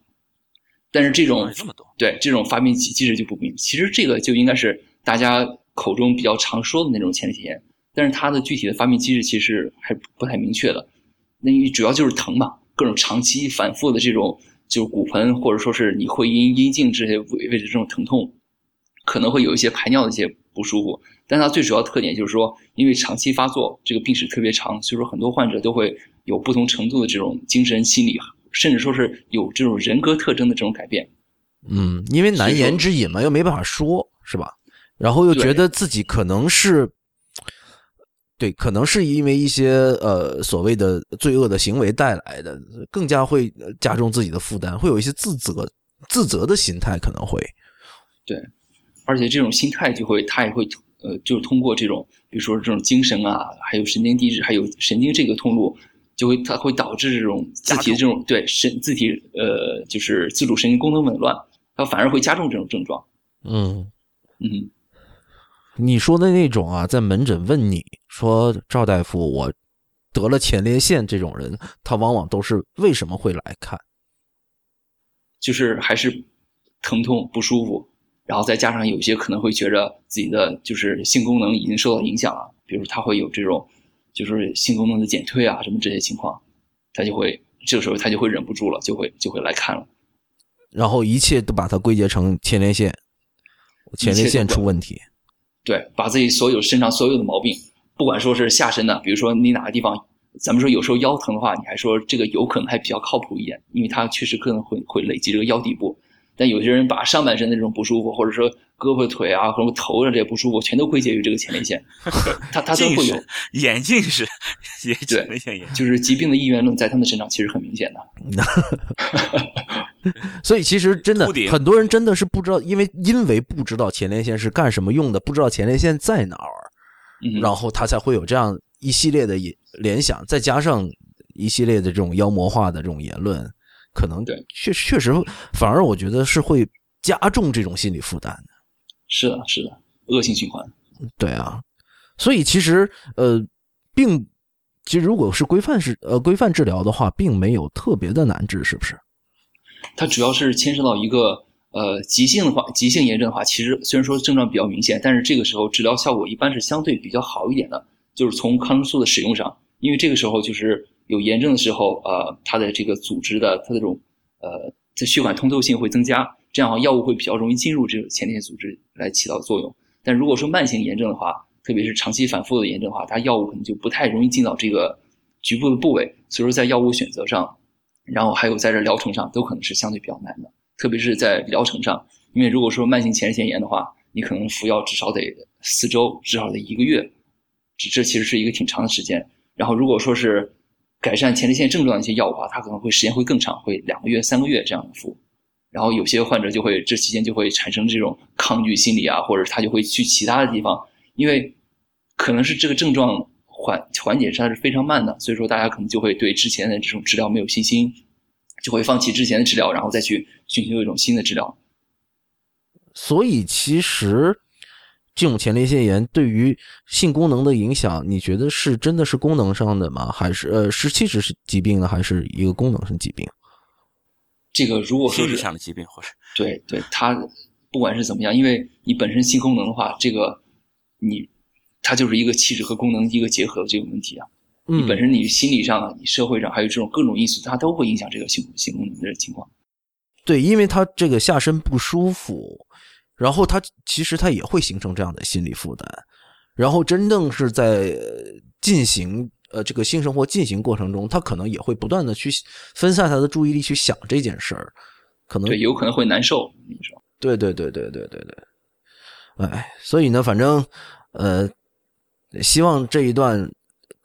但是这种哦这么多，对这种发病机机制就不明，其实这个就应该是大家口中比较常说的那种前列腺炎，但是它的具体的发病机制其实还不太明确的。那你主要就是疼嘛，各种长期反复的这种就是骨盆或者说是你会阴阴茎这些位位置这种疼痛，可能会有一些排尿的一些不舒服。但它最主要特点就是说，因为长期发作，这个病史特别长，所以说很多患者都会有不同程度的这种精神、心理，甚至说是有这种人格特征的这种改变。嗯，因为难言之隐嘛，又没办法说，是吧？然后又觉得自己可能是，对，可能是因为一些呃所谓的罪恶的行为带来的，更加会加重自己的负担，会有一些自责、自责的心态，可能会。对，而且这种心态就会，他也会呃，就是通过这种，比如说这种精神啊，还有神经递质，还有神经这个通路，就会它会导致这种自体的这种对神自体呃，就是自主神经功能紊乱，它反而会加重这种症状。嗯嗯，你说的那种啊，在门诊问你说赵大夫，我得了前列腺这种人，他往往都是为什么会来看？就是还是疼痛不舒服。然后再加上有些可能会觉着自己的就是性功能已经受到影响了，比如他会有这种就是性功能的减退啊什么这些情况，他就会这个时候他就会忍不住了，就会就会来看了。然后一切都把它归结成前列腺，前列腺出问题。对，把自己所有身上所有的毛病，不管说是下身的，比如说你哪个地方，咱们说有时候腰疼的话，你还说这个有可能还比较靠谱一点，因为它确实可能会会累积这个腰底部。但有些人把上半身的这种不舒服，或者说胳膊腿啊，或者头上这些不舒服，全都归结于这个前列腺，他他都会有。眼镜是，对，就是疾病的意愿论在他们身上其实很明显的。所以其实真的很多人真的是不知道，因为因为不知道前列腺是干什么用的，不知道前列腺在哪儿，然后他才会有这样一系列的联想，再加上一系列的这种妖魔化的这种言论。可能对，确确实，反而我觉得是会加重这种心理负担的。是的，是的，恶性循环。对啊，所以其实呃，并其实如果是规范是呃规范治疗的话，并没有特别的难治，是不是？它主要是牵涉到一个呃急性的话，急性炎症的话，其实虽然说症状比较明显，但是这个时候治疗效果一般是相对比较好一点的，就是从抗生素的使用上，因为这个时候就是。有炎症的时候，呃，它的这个组织的它这种，呃，在血管通透性会增加，这样药物会比较容易进入这个前列腺组织来起到作用。但如果说慢性炎症的话，特别是长期反复的炎症的话，它药物可能就不太容易进到这个局部的部位，所以说在药物选择上，然后还有在这疗程上，都可能是相对比较难的。特别是在疗程上，因为如果说慢性前列腺炎的话，你可能服药至少得四周，至少得一个月，这这其实是一个挺长的时间。然后如果说是改善前列腺症状的一些药物啊，它可能会时间会更长，会两个月、三个月这样服。然后有些患者就会这期间就会产生这种抗拒心理啊，或者他就会去其他的地方，因为可能是这个症状缓缓解它是非常慢的，所以说大家可能就会对之前的这种治疗没有信心，就会放弃之前的治疗，然后再去寻求一种新的治疗。所以其实。这种前列腺炎对于性功能的影响，你觉得是真的是功能上的吗？还是呃，是气质是疾病呢？还是一个功能性疾病？这个如果说是上的疾病，或是对对，它不管是怎么样，因为你本身性功能的话，这个你它就是一个气质和功能一个结合的这个问题啊。你本身你心理上、你社会上还有这种各种因素，它都会影响这个性性功能的情况。对，因为它这个下身不舒服。然后他其实他也会形成这样的心理负担，然后真正是在进行呃这个性生活进行过程中，他可能也会不断的去分散他的注意力去想这件事儿，可能对有可能会难受。你说对对对对对对对，哎，所以呢，反正呃，希望这一段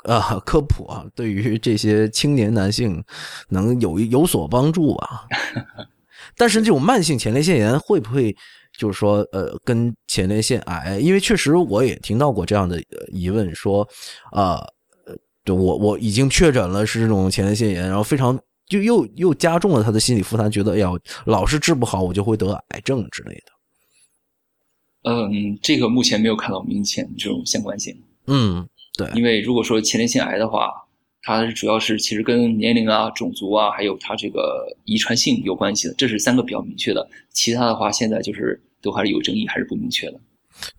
啊科普啊，对于这些青年男性能有有所帮助吧。但是这种慢性前列腺炎会不会？就是说，呃，跟前列腺癌，因为确实我也听到过这样的疑问，说，啊，呃对我我已经确诊了是这种前列腺炎，然后非常就又又加重了他的心理负担，觉得哎呀，老是治不好，我就会得癌症之类的。嗯，这个目前没有看到明显这种相关性。嗯，对，因为如果说前列腺癌的话，它主要是其实跟年龄啊、种族啊，还有它这个遗传性有关系的，这是三个比较明确的。其他的话，现在就是。都还是有争议，还是不明确的。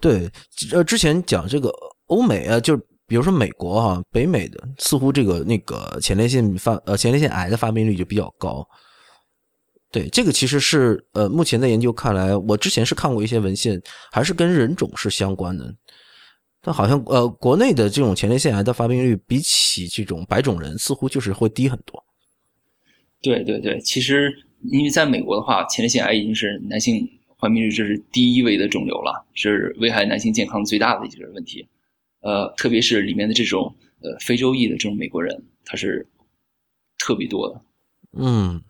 对，呃，之前讲这个欧美啊，就比如说美国哈，北美的似乎这个那个前列腺发呃前列腺癌的发病率就比较高。对，这个其实是呃目前的研究看来，我之前是看过一些文献，还是跟人种是相关的。但好像呃国内的这种前列腺癌的发病率比起这种白种人似乎就是会低很多。对对对，其实因为在美国的话，前列腺癌已经是男性。患病率这是第一位的肿瘤了，是危害男性健康最大的一个问题。呃，特别是里面的这种呃非洲裔的这种美国人，他是特别多的。嗯，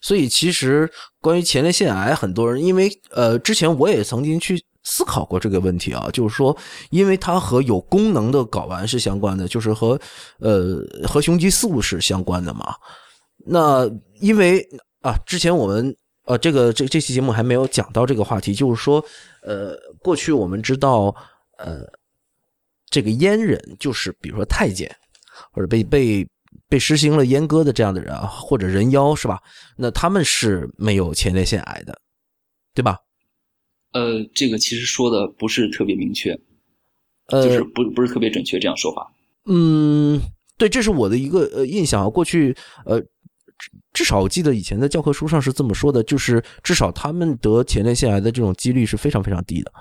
所以其实关于前列腺癌，很多人因为呃，之前我也曾经去思考过这个问题啊，就是说，因为它和有功能的睾丸是相关的，就是和呃和雄激素是相关的嘛。那因为啊，之前我们呃这个这这期节目还没有讲到这个话题，就是说呃，过去我们知道呃这个阉人，就是比如说太监或者被被。被实行了阉割的这样的人啊，或者人妖是吧？那他们是没有前列腺癌的，对吧？呃，这个其实说的不是特别明确，呃，就是不不是特别准确这样说法。嗯，对，这是我的一个呃印象啊。过去呃，至少我记得以前在教科书上是这么说的，就是至少他们得前列腺癌的这种几率是非常非常低的。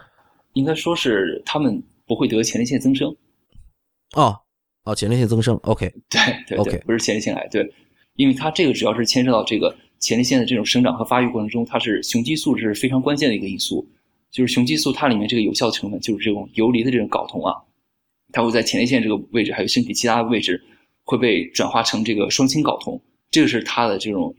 应该说是他们不会得前列腺增生。哦。哦，前列腺增生，OK，对对，OK，不是前列腺癌，对，因为它这个主要是牵涉到这个前列腺的这种生长和发育过程中，它是雄激素是非常关键的一个因素，就是雄激素它里面这个有效成分就是这种游离的这种睾酮啊，它会在前列腺这个位置，还有身体其他位置会被转化成这个双氢睾酮，这个是它的这种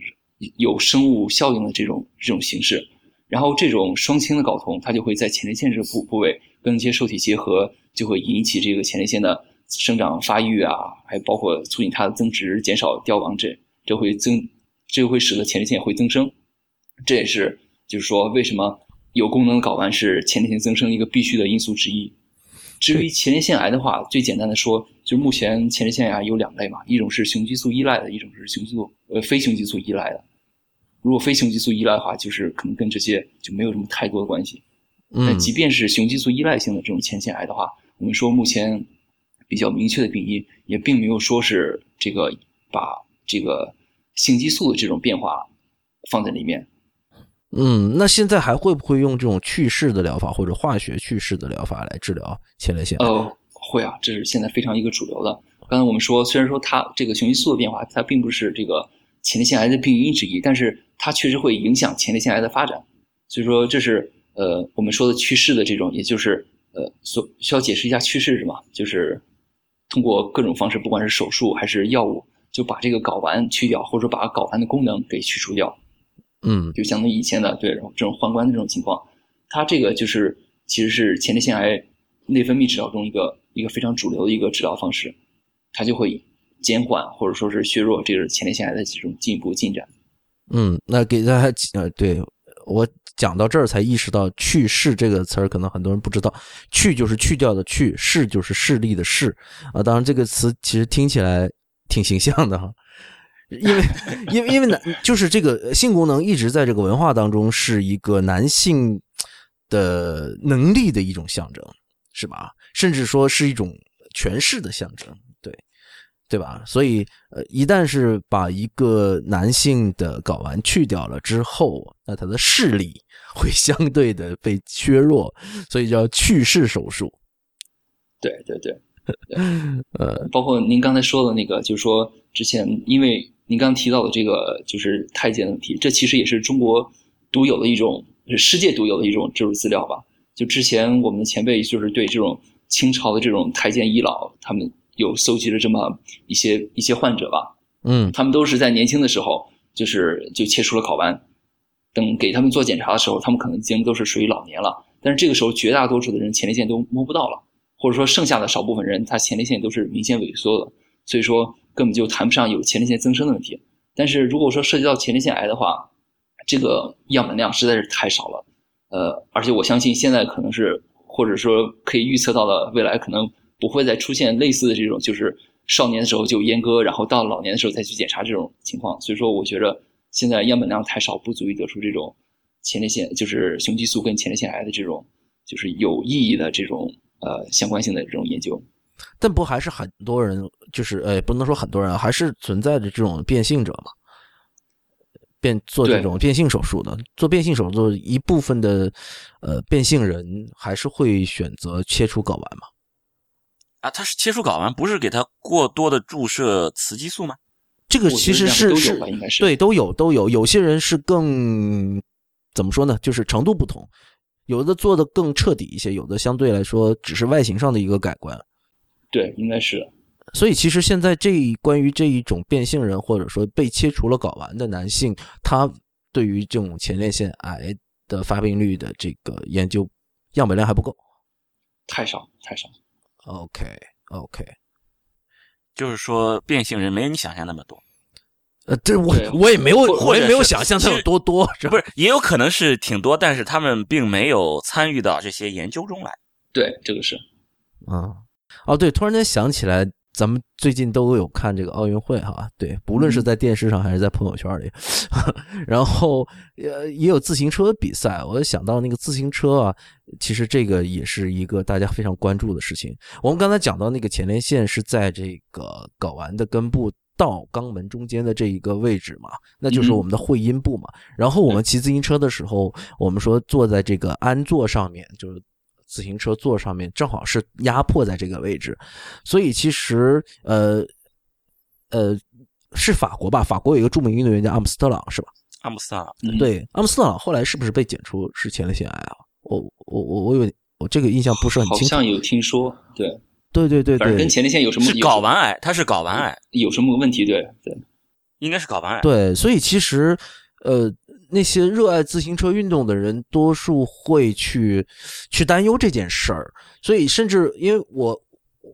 有生物效应的这种这种形式，然后这种双氢的睾酮它就会在前列腺这个部部位跟一些受体结合，就会引起这个前列腺的。生长发育啊，还包括促进它的增殖、减少凋亡，这这会增，这会使得前列腺会增生。这也是就是说，为什么有功能的睾丸是前列腺增生一个必须的因素之一。至于前列腺癌的话，最简单的说，就目前前列腺癌有两类嘛，一种是雄激素依赖的，一种是雄激素呃非雄激素依赖的。如果非雄激素依赖的话，就是可能跟这些就没有什么太多的关系。嗯，即便是雄激素依赖性的这种前列腺癌的话，我们说目前。比较明确的病因，也并没有说是这个把这个性激素的这种变化放在里面。嗯，那现在还会不会用这种去势的疗法或者化学去势的疗法来治疗前列腺？呃，会啊，这是现在非常一个主流的。刚才我们说，虽然说它这个雄激素的变化，它并不是这个前列腺癌的病因之一，但是它确实会影响前列腺癌的发展。所以说，这是呃我们说的趋势的这种，也就是呃所需要解释一下趋势是什么，就是。通过各种方式，不管是手术还是药物，就把这个睾丸去掉，或者说把睾丸的功能给去除掉。嗯，就相当于以前的对，然后这种宦官的这种情况，它这个就是其实是前列腺癌内分泌治疗中一个一个非常主流的一个治疗方式，它就会减缓或者说是削弱这个前列腺癌的这种进一步进展。嗯，那给大家呃，对我。讲到这儿才意识到“去势”这个词儿，可能很多人不知道，“去”就是去掉的“去”，“势”就是势力的“势”啊。当然，这个词其实听起来挺形象的哈，因为因为因为男就是这个性功能一直在这个文化当中是一个男性的能力的一种象征，是吧？甚至说是一种权势的象征。对对吧？所以，呃，一旦是把一个男性的睾丸去掉了之后，那他的视力 会相对的被削弱，所以叫去势手术。对对对，呃，包括您刚才说的那个，就是说之前，因为您刚提到的这个就是太监的问题，这其实也是中国独有的一种，是世界独有的一种这种资料吧。就之前我们的前辈就是对这种清朝的这种太监遗老，他们。有搜集了这么一些一些患者吧，嗯，他们都是在年轻的时候，就是就切除了睾丸，等给他们做检查的时候，他们可能已经都是属于老年了。但是这个时候，绝大多数的人前列腺都摸不到了，或者说剩下的少部分人，他前列腺都是明显萎缩的，所以说根本就谈不上有前列腺增生的问题。但是如果说涉及到前列腺癌的话，这个样本量实在是太少了，呃，而且我相信现在可能是或者说可以预测到的未来可能。不会再出现类似的这种，就是少年的时候就阉割，然后到老年的时候再去检查这种情况。所以说，我觉得现在样本量太少，不足以得出这种前列腺就是雄激素跟前列腺癌的这种就是有意义的这种呃相关性的这种研究。但不还是很多人就是呃不能说很多人还是存在着这种变性者嘛？变做这种变性手术的，做变性手术一部分的呃变性人还是会选择切除睾丸嘛？啊，他是切除睾丸，不是给他过多的注射雌激素吗？这个其实是是，对，都有都有。有些人是更怎么说呢？就是程度不同，有的做的更彻底一些，有的相对来说只是外形上的一个改观。对，应该是。所以其实现在这一关于这一种变性人或者说被切除了睾丸的男性，他对于这种前列腺癌的发病率的这个研究样本量还不够，太少太少。OK OK，就是说变性人没有你想象那么多，呃，这我我也没有我也没有想象他有多多，是不是也有可能是挺多，但是他们并没有参与到这些研究中来。对，这个是。啊，哦对，突然间想起来，咱们最近都有看这个奥运会哈，对，不论是在电视上还是在朋友圈里，然后呃也有自行车比赛，我就想到那个自行车啊，其实这个也是一个大家非常关注的事情。我们刚才讲到那个前列腺是在这个睾丸的根部。到肛门中间的这一个位置嘛，那就是嗯我们的会阴部嘛。然后我们骑自行车的时候，我们说坐在这个鞍座上面，就是自行车座上面，正好是压迫在这个位置。所以其实呃呃是法国吧？法国有一个著名运动员叫阿姆斯特朗，是吧？阿姆斯特朗，嗯，对，阿姆斯特朗后来是不是被检出是前列腺癌啊？我我我我有我这个印象不是很清楚。好像有听说。对，对对对对反正跟前列腺有什么是睾丸癌，他是睾丸癌，有什么问题？对对。应该是睾丸癌。对，所以其实呃那些热爱自行车运动的人，多数会去去担忧这件事儿。所以甚至因为我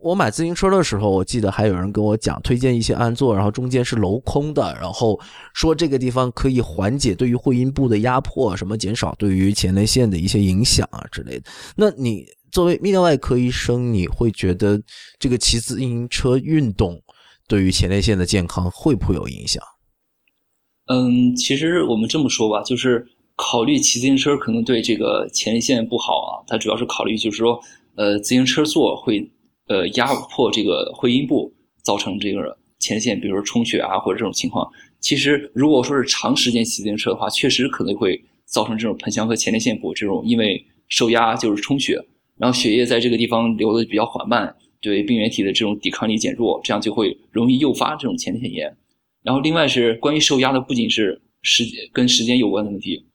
我买自行车的时候，我记得还有人跟我讲推荐一些安座，然后中间是镂空的，然后说这个地方可以缓解对于会阴部的压迫，什么减少对于前列腺的一些影响啊之类的。那你作为泌尿外科医生，你会觉得这个骑自行车运动对于前列腺的健康会不会有影响？嗯，其实我们这么说吧，就是考虑骑自行车可能对这个前列腺不好啊。它主要是考虑就是说，呃，自行车座会呃压迫这个会阴部，造成这个前列腺，比如说充血啊或者这种情况。其实如果说是长时间骑自行车的话，确实可能会造成这种盆腔和前列腺部这种因为受压就是充血，然后血液在这个地方流的比较缓慢，对病原体的这种抵抗力减弱，这样就会容易诱发这种前列腺炎。然后另外是关于受压的，不仅是时跟时间有关的问题，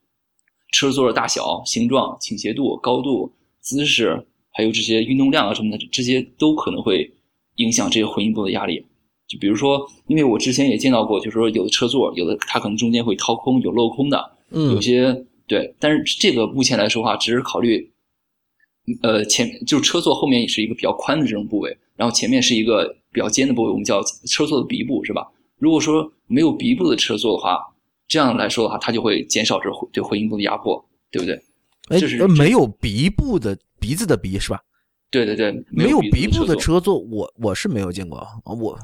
车座的大小、形状、倾斜度、高度、姿势，还有这些运动量啊什么的，这些都可能会影响这个混音部的压力。就比如说，因为我之前也见到过，就是说有的车座，有的它可能中间会掏空，有镂空的，嗯有些对，但是这个目前来说的话，只是考虑，呃，前就是车座后面也是一个比较宽的这种部位，然后前面是一个比较尖的部位，我们叫车座的鼻部，是吧？如果说没有鼻部的车座的话，这样来说的话，它就会减少这对回音部的压迫，对不对？哎这是，呃没有鼻部的鼻子的鼻是吧？对对对，没有鼻部的车座，我我是没有见过啊。我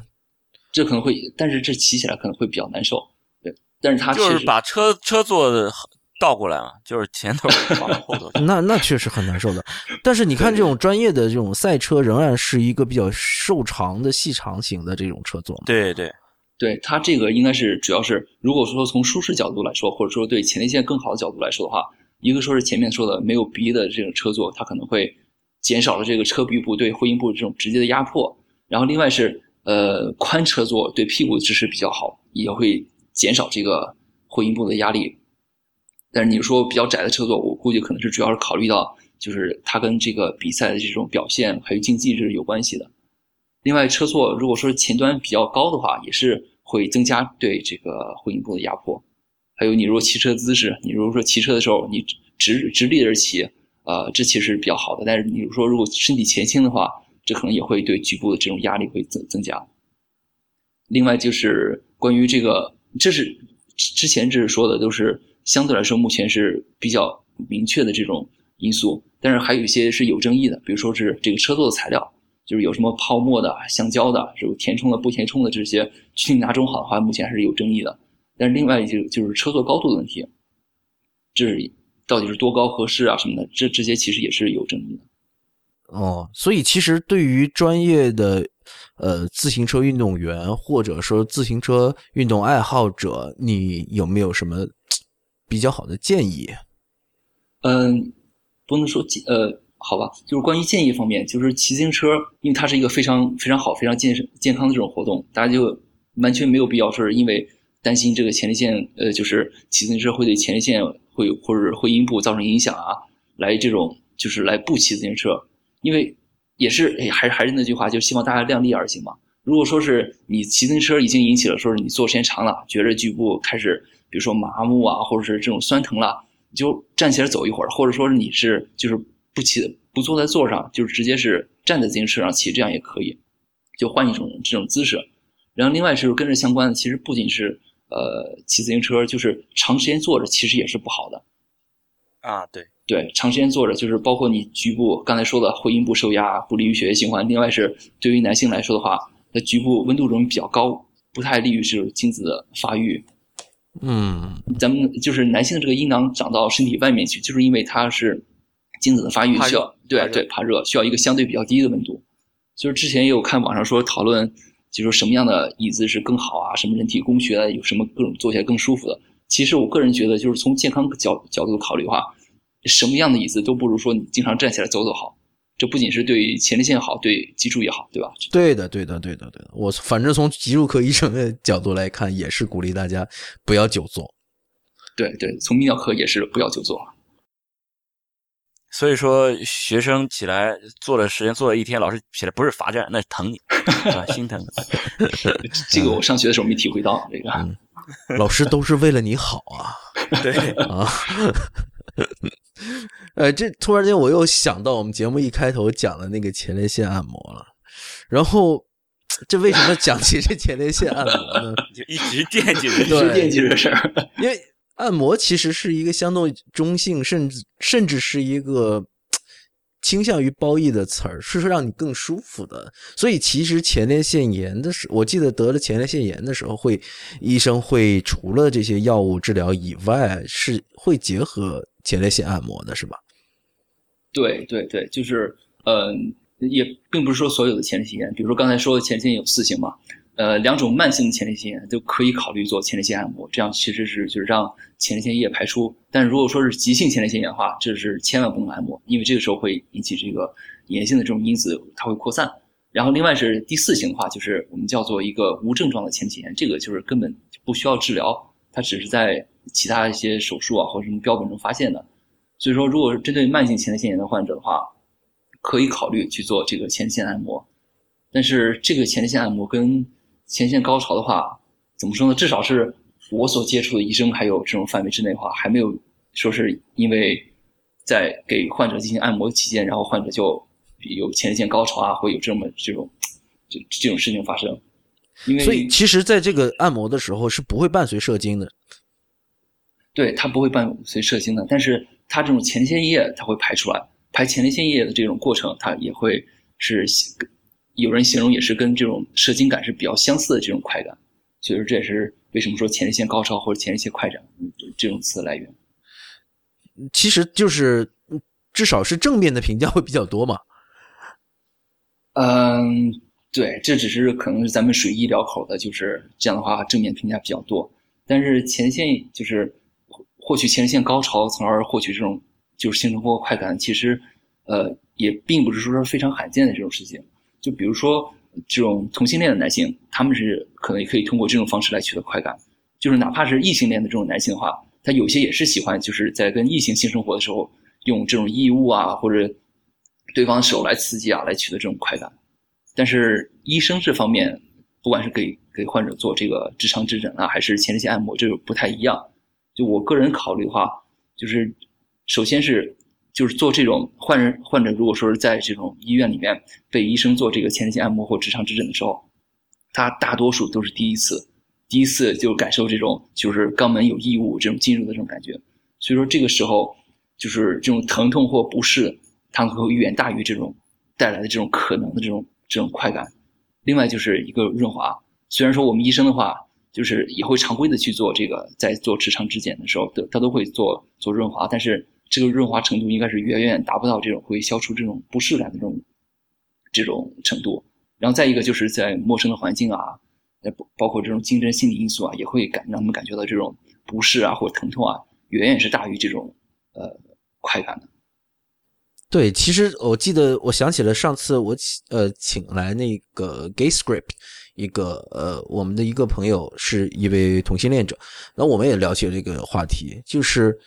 这可能会，但是这骑起来可能会比较难受，对。但是它就是把车车座的倒过来嘛，就是前头放后头 去。那那确实很难受的。但是你看，这种专业的这种赛车，仍然是一个比较瘦长的细长型的这种车座嘛。对对，对它这个应该是主要是，如果说从舒适角度来说，或者说对前列腺更好的角度来说的话，一个说是前面说的没有鼻的这种车座，它可能会减少了这个车鼻部对会阴部这种直接的压迫，然后另外是呃宽车座对屁股的支持比较好，也会减少这个会阴部的压力。但是你说比较窄的车座，我估计可能是主要是考虑到就是它跟这个比赛的这种表现还有竞技这是有关系的。另外，车座如果说是前端比较高的话，也是会增加对这个会阴部的压迫。还有，你如果骑车姿势，你如果说骑车的时候你直直立着骑，呃，这其实是比较好的。但是你如说如果身体前倾的话，这可能也会对局部的这种压力会增增加。另外就是关于这个，这是之前这是说的都是相对来说目前是比较明确的这种因素，但是还有一些是有争议的，比如说是这个车座的材料。就是有什么泡沫的、橡胶的，有填充的、不填充的这些，具体哪种好的话，目前还是有争议的。但是另外就就是车座高度的问题，这是到底是多高合适啊什么的，这这些其实也是有争议的。哦，所以其实对于专业的呃自行车运动员或者说自行车运动爱好者，你有没有什么 比较好的建议？嗯，不能说呃。好吧，就是关于建议方面，就是骑自行车，因为它是一个非常非常好、非常健健康的这种活动，大家就完全没有必要说是因为担心这个前列腺，呃，就是骑自行车会对前列腺会或者会阴部造成影响啊，来这种就是来不骑自行车，因为也是哎还是还是那句话，就希望大家量力而行嘛。如果说是你骑自行车已经引起了说是你坐时间长了，觉着局部开始比如说麻木啊，或者是这种酸疼了，你就站起来走一会儿，或者说是你是就是不骑不坐在座上，就是直接是站在自行车上骑，这样也可以，就换一种这种姿势。然后另外是跟着相关的，其实不仅是呃骑自行车，就是长时间坐着其实也是不好的。啊，对对，长时间坐着就是包括你局部刚才说的会阴部受压，不利于血液循环。另外是对于男性来说的话。那局部温度容易比较高，不太利于这种精子的发育。嗯，咱们就是男性的这个阴囊长到身体外面去，就是因为它是精子的发育需要，对对，怕热，需要一个相对比较低的温度。就是之前也有看网上说讨论，就是什么样的椅子是更好啊，什么人体工学有什么各种坐起来更舒服的。其实我个人觉得，就是从健康角角度考虑的话，什么样的椅子都不如说你经常站起来走走好。这不仅是对前列腺好，对脊柱也好，对吧？对的，对的，对的，对的。我反正从脊柱科医生的角度来看，也是鼓励大家不要久坐。对对，从泌尿科也是不要久坐。所以说，学生起来坐的时间坐了一天，老师起来不是罚站，那是疼你，心疼。这个我上学的时候没体会到，这个 老师都是为了你好啊。对啊。呃，这突然间我又想到我们节目一开头讲的那个前列腺按摩了，然后这为什么讲起这前列腺按摩呢？就一直惦记着，一直惦记着事儿。因为按摩其实是一个相对中性，甚至甚至是一个倾向于褒义的词儿，是说让你更舒服的。所以其实前列腺炎的时，我记得得了前列腺炎的时候，会医生会除了这些药物治疗以外，是会结合。前列腺按摩的是吧？对对对，就是嗯，也并不是说所有的前列腺炎，比如说刚才说的前列腺有四型嘛，呃，两种慢性前列腺炎都可以考虑做前列腺按摩，这样其实是就是让前列腺液排出。但如果说是急性前列腺炎的话，这是千万不能按摩，因为这个时候会引起这个炎性的这种因子它会扩散。然后另外是第四型的话，就是我们叫做一个无症状的前列腺炎，这个就是根本不需要治疗，它只是在。其他一些手术啊，或者什么标本中发现的，所以说，如果是针对慢性前列腺炎的患者的话，可以考虑去做这个前列腺按摩。但是，这个前列腺按摩跟前列腺高潮的话，怎么说呢？至少是我所接触的医生还有这种范围之内的话，还没有说是因为在给患者进行按摩期间，然后患者就有前列腺高潮啊，会有这么这种这这种事情发生。因为所以，其实在这个按摩的时候是不会伴随射精的。对，它不会伴随射精的，但是它这种前列腺液它会排出来，排前列腺液的这种过程，它也会是有人形容也是跟这种射精感是比较相似的这种快感，所以说这也是为什么说前列腺高潮或者前列腺快感这种词的来源。其实就是至少是正面的评价会比较多嘛。嗯，对，这只是可能是咱们属于医疗口的，就是这样的话正面评价比较多，但是前列腺就是。获取前列腺高潮，从而获取这种就是性生活快感，其实，呃，也并不是说是非常罕见的这种事情。就比如说这种同性恋的男性，他们是可能也可以通过这种方式来取得快感。就是哪怕是异性恋的这种男性的话，他有些也是喜欢就是在跟异性性生活的时候，用这种异物啊或者对方手来刺激啊，来取得这种快感。但是医生这方面，不管是给给患者做这个直肠指诊啊，还是前列腺按摩，这个不太一样。就我个人考虑的话，就是首先是就是做这种患人患者，如果说是在这种医院里面被医生做这个前列腺按摩或直肠指诊的时候，他大多数都是第一次，第一次就感受这种就是肛门有异物这种进入的这种感觉，所以说这个时候就是这种疼痛或不适，它会远大于这种带来的这种可能的这种这种快感。另外就是一个润滑，虽然说我们医生的话。就是也会常规的去做这个，在做直肠指检的时候，都他都会做做润滑，但是这个润滑程度应该是远远达不到这种会消除这种不适感的这种这种程度。然后再一个就是在陌生的环境啊，包包括这种竞争心理因素啊，也会感让他们感觉到这种不适啊或者疼痛啊，远远是大于这种呃快感的。对，其实我记得我想起了上次我请呃请来那个 Gay Script。一个呃，我们的一个朋友是一位同性恋者，那我们也了解这个话题，就是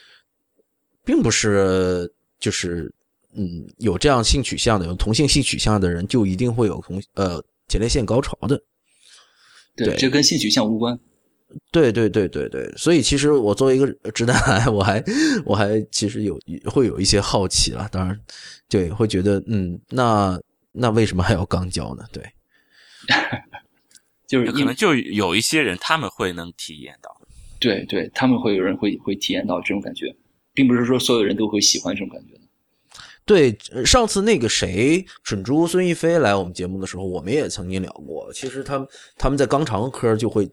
并不是就是嗯有这样性取向的有同性性取向的人，就一定会有同呃前列腺高潮的。对，对这跟性取向无关。对对对对对，所以其实我作为一个直男癌，我还我还其实有会有一些好奇了。当然，对，会觉得嗯，那那为什么还要肛交呢？对，就是可能就有一些人他们会能体验到。对对，他们会有人会会体验到这种感觉，并不是说所有人都会喜欢这种感觉的。对，呃上次那个谁准珠孙一飞来我们节目的时候，我们也曾经聊过。其实他们他们在肛肠科就会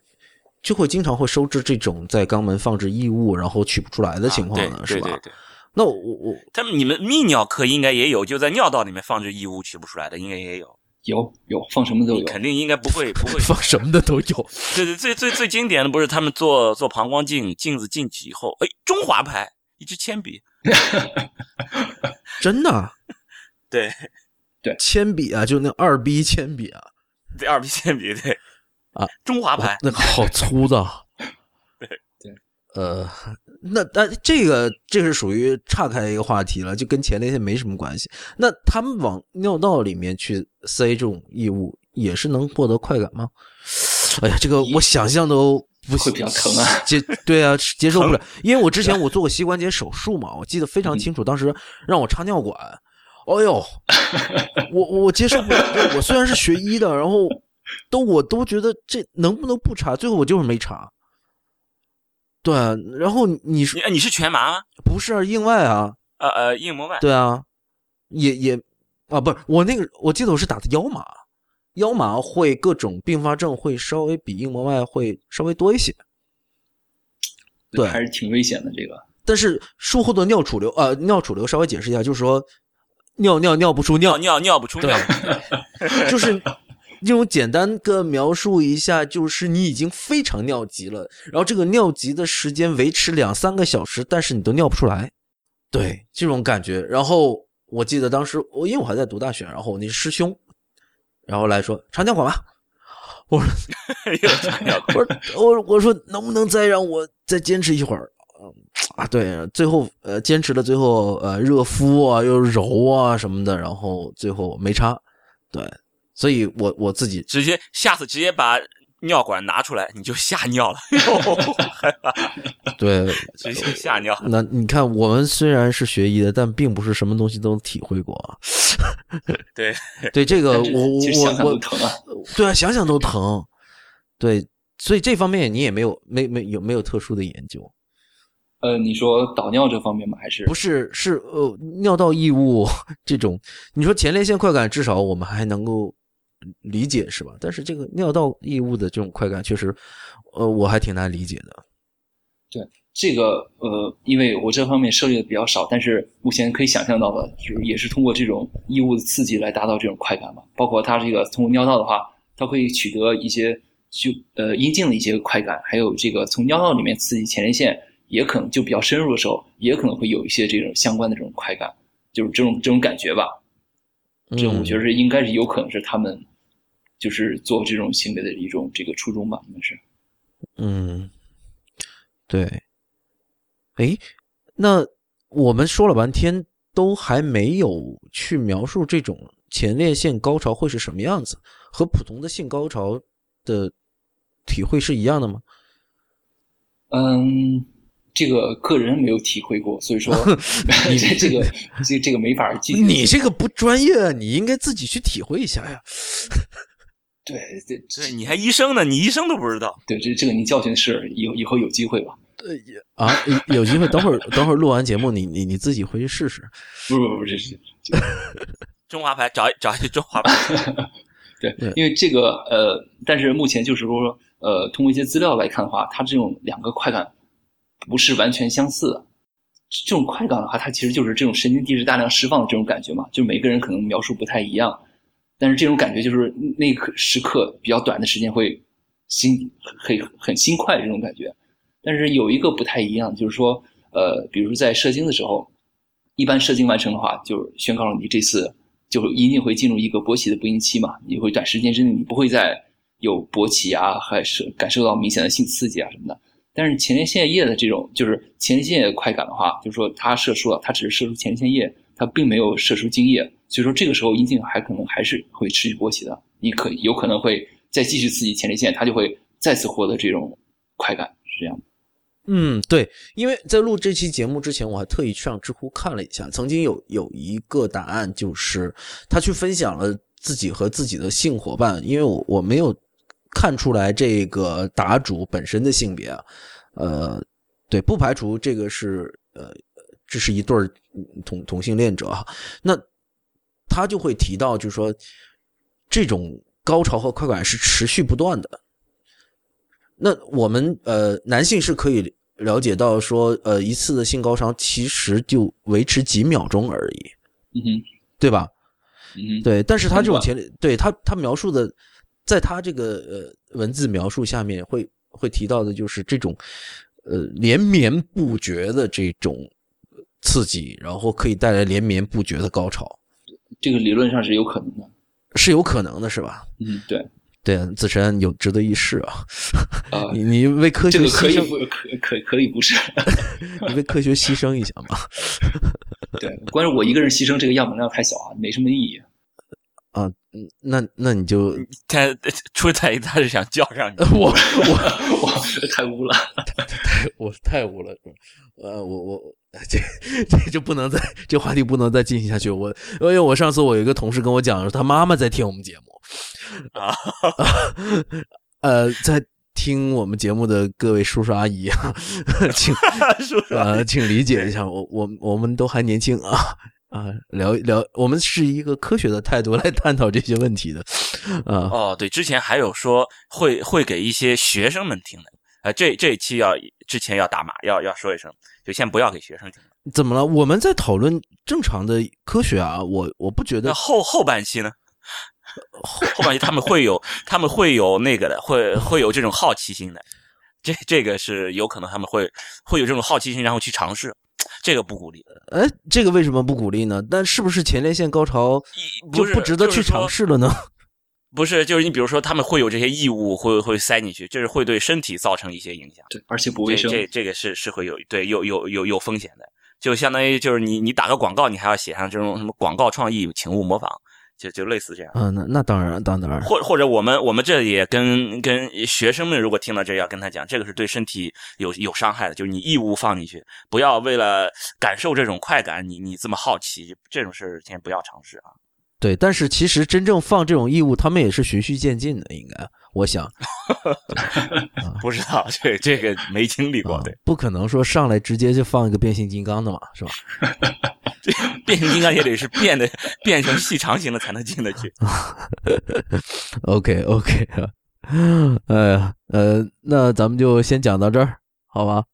就会经常会收治这种在肛门放置异物然后取不出来的情况呢，啊、是吧？对对对，那我我他们你们泌尿科应该也有，就在尿道里面放置异物取不出来的，应该也有。有有放什么都有，肯定应该不会不会 放什么的都有。对对，最最最经典的不是他们做做膀胱镜，镜子进去以后，哎，中华牌一支铅笔，真的 对？对铅笔啊，就那二 B 铅笔啊，对，二 B 铅笔，对啊，中华牌，那个好粗的。对对，呃，那那这个这是属于岔开一个话题了，就跟前列腺没什么关系。那他们往尿道里面去塞这种异物，也是能获得快感吗？哎呀，这个我想象都不会比较疼啊接对啊，接受不了。因为我之前我做过膝关节手术嘛，我记得非常清楚，当时让我插尿管，哎呦，我我接受不了。就我虽然是学医的，然后都我都觉得这能不能不插？最后我就是没插。对，然后你说你你是全麻吗？不是啊硬外啊？呃呃，硬膜外。对啊，也也啊，不是我那个，我记得我是打的腰麻，腰麻会各种并发症会稍微比硬膜外会稍微多一些，对。还是挺危险的。这个。但是术后的尿储留，呃，尿储留稍微解释一下，就是说尿尿尿不出尿。尿，尿尿不出尿，就是这种简单的描述一下，就是你已经非常尿急了，然后这个尿急的时间维持两三个小时，但是你都尿不出来，对这种感觉。然后我记得当时我因为我还在读大学，然后我那师兄，然后来说长江管吧，我说。我说我我说能不能再让我再坚持一会儿？嗯啊，对，最后呃坚持了，最后呃热敷啊又揉啊什么的，然后最后没插，对，所以我我自己直接下次直接把尿管拿出来，你就吓尿了，害怕，对直接吓尿。那你看，我们虽然是学医的，但并不是什么东西都体会过啊。对 对，这个我我我我疼啊。对啊，想想都疼。对，所以这方面你也没有没没有没有特殊的研究？呃，你说导尿这方面吗？还是不是，是呃尿道异物这种。你说前列腺快感，至少我们还能够理解是吧？但是这个尿道异物的这种快感，确实，呃，我还挺难理解的。对这个呃，因为我这方面涉猎的比较少，但是目前可以想象到的，就是也是通过这种异物的刺激来达到这种快感嘛。包括它这个通过尿道的话，它可以取得一些就呃阴茎的一些快感，还有这个从尿道里面刺激前列腺，也可能就比较深入的时候，也可能会有一些这种相关的这种快感，就是这种这种感觉吧。这种我觉得是应该是有可能是他们就是做这种行为的一种这个初衷吧，应该是。嗯，对。哎，那我们说了半天，都还没有去描述这种前列腺高潮会是什么样子，和普通的性高潮的体会是一样的吗？嗯，这个个人没有体会过，所以说 这这个这这个没法记。你这个不专业，你应该自己去体会一下呀。对对对，你还医生呢，你医生都不知道。对，这这个你教训是以后以后有机会吧。对也啊，有有机会，等会儿 等会儿录完节目，你你你自己回去试试。不不不，这是中华牌，找一找一中华牌。对对，因为这个呃，但是目前就是说呃，通过一些资料来看的话，它这种两个快感不是完全相似的。这种快感的话，它其实就是这种神经递质大量释放的这种感觉嘛，就是每个人可能描述不太一样，但是这种感觉就是那个时刻比较短的时间会心很很心快这种感觉。但是有一个不太一样，就是说，呃，比如说在射精的时候，一般射精完成的话，就宣告了你这次就一定会进入一个勃起的不孕期嘛，你会短时间之内你不会再有勃起啊，还是感受到明显的性刺激啊什么的。但是前列腺液的这种，就是前列腺液快感的话，就是说它射出了，它只是射出前列腺液，它并没有射出精液，所以说这个时候阴茎还可能还是会持续勃起的，你可有可能会再继续刺激前列腺，它就会再次获得这种快感，是这样的。嗯，对，因为在录这期节目之前，我还特意去上知乎看了一下，曾经有有一个答案，就是他去分享了自己和自己的性伙伴，因为我我没有看出来这个答主本身的性别啊，呃，对，不排除这个是呃，这是一对同同性恋者哈，那他就会提到，就是说这种高潮和快感是持续不断的。那我们呃，男性是可以了解到说，呃，一次的性高潮其实就维持几秒钟而已，嗯哼，对吧？嗯哼，对，但是他这种很前，对他他描述的，在他这个呃文字描述下面会会提到的就是这种呃连绵不绝的这种刺激，然后可以带来连绵不绝的高潮，这个理论上是有可能的。是有可能的，是吧？嗯，对，对啊，子晨有值得一试啊！啊、你你为科学这个可以不可可可以不是？你为科学牺牲一下嘛？对，关键我一个人牺牲这个样本量太小啊，没什么意义。啊，嗯那那你就他出彩他是想叫上你，我我我太污了。太我太污了，呃，我我这这就不能再这话题不能再进行下去。我因为我上次我有一个同事跟我讲说，他妈妈在听我们节目 啊，呃，在听我们节目的各位叔叔阿姨啊，请？呃请理解一下，我我我们都还年轻啊。啊，聊一聊，我们是一个科学的态度来探讨这些问题的，啊，哦，对，之前还有说会会给一些学生们听的，呃，这这一期要之前要打码，要要说一声，就先不要给学生听。怎么了？我们在讨论正常的科学啊，我我不觉得后后半期呢？后后半期他们会有 他们会有那个的，会会有这种好奇心的，这这个是有可能他们会会有这种好奇心，然后去尝试，这个不鼓励。哎，这个为什么不鼓励呢？但是不是前列腺高潮就不值得去尝试了呢？不是，就是你比如说他们会有这些异物会会塞进去，这是会对身体造成一些影响。对，而且不卫生。这这这个是是会有对有有有有风险的，就相当于就是你你打个广告，你还要写上这种什么广告创意，请勿模仿，就就类似这样。嗯，那那当然，当然，或或者我们我们这里也跟跟学生们，如果听到这要跟他讲，这个是对身体有有伤害的，就是你异物放进去，不要为了感受这种快感，你你这么好奇，这种事儿先不要尝试啊。对。但是其实真正放这种异物，他们也是循序渐进的，应该，我想，不知道这这个没经历过，不可能说上来直接就放一个变形金刚的嘛，是吧？这变形金刚也得是变的变成细长型的才能进得去。OK OK，哎呀，呃，那咱们就先讲到这儿，好吧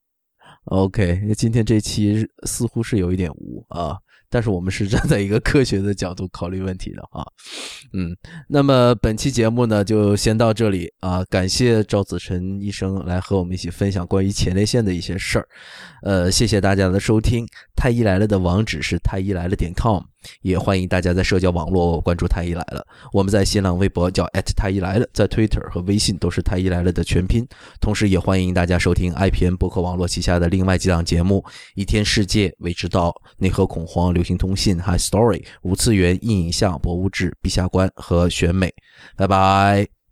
？OK，今天这期似乎是有一点无啊，但是我们是站在一个科学的角度考虑问题的啊。嗯，那么本期节目呢就先到这里啊，感谢赵子晨医生来和我们一起分享关于前列腺的一些事儿，呃，谢谢大家的收听。太医来了的网址是太医来了点 com，也欢迎大家在社交网络关注太医来了。我们在新浪微博叫太医来了，在 Twitter 和微信都是太医来了的全拼。同时，也欢迎大家收听 IPN 博客网络旗下的另外几档节目：一天世界、未知道、内核恐慌、流行通信、High Story、五次元、硬影像、博物志、陛下观和选美。拜拜。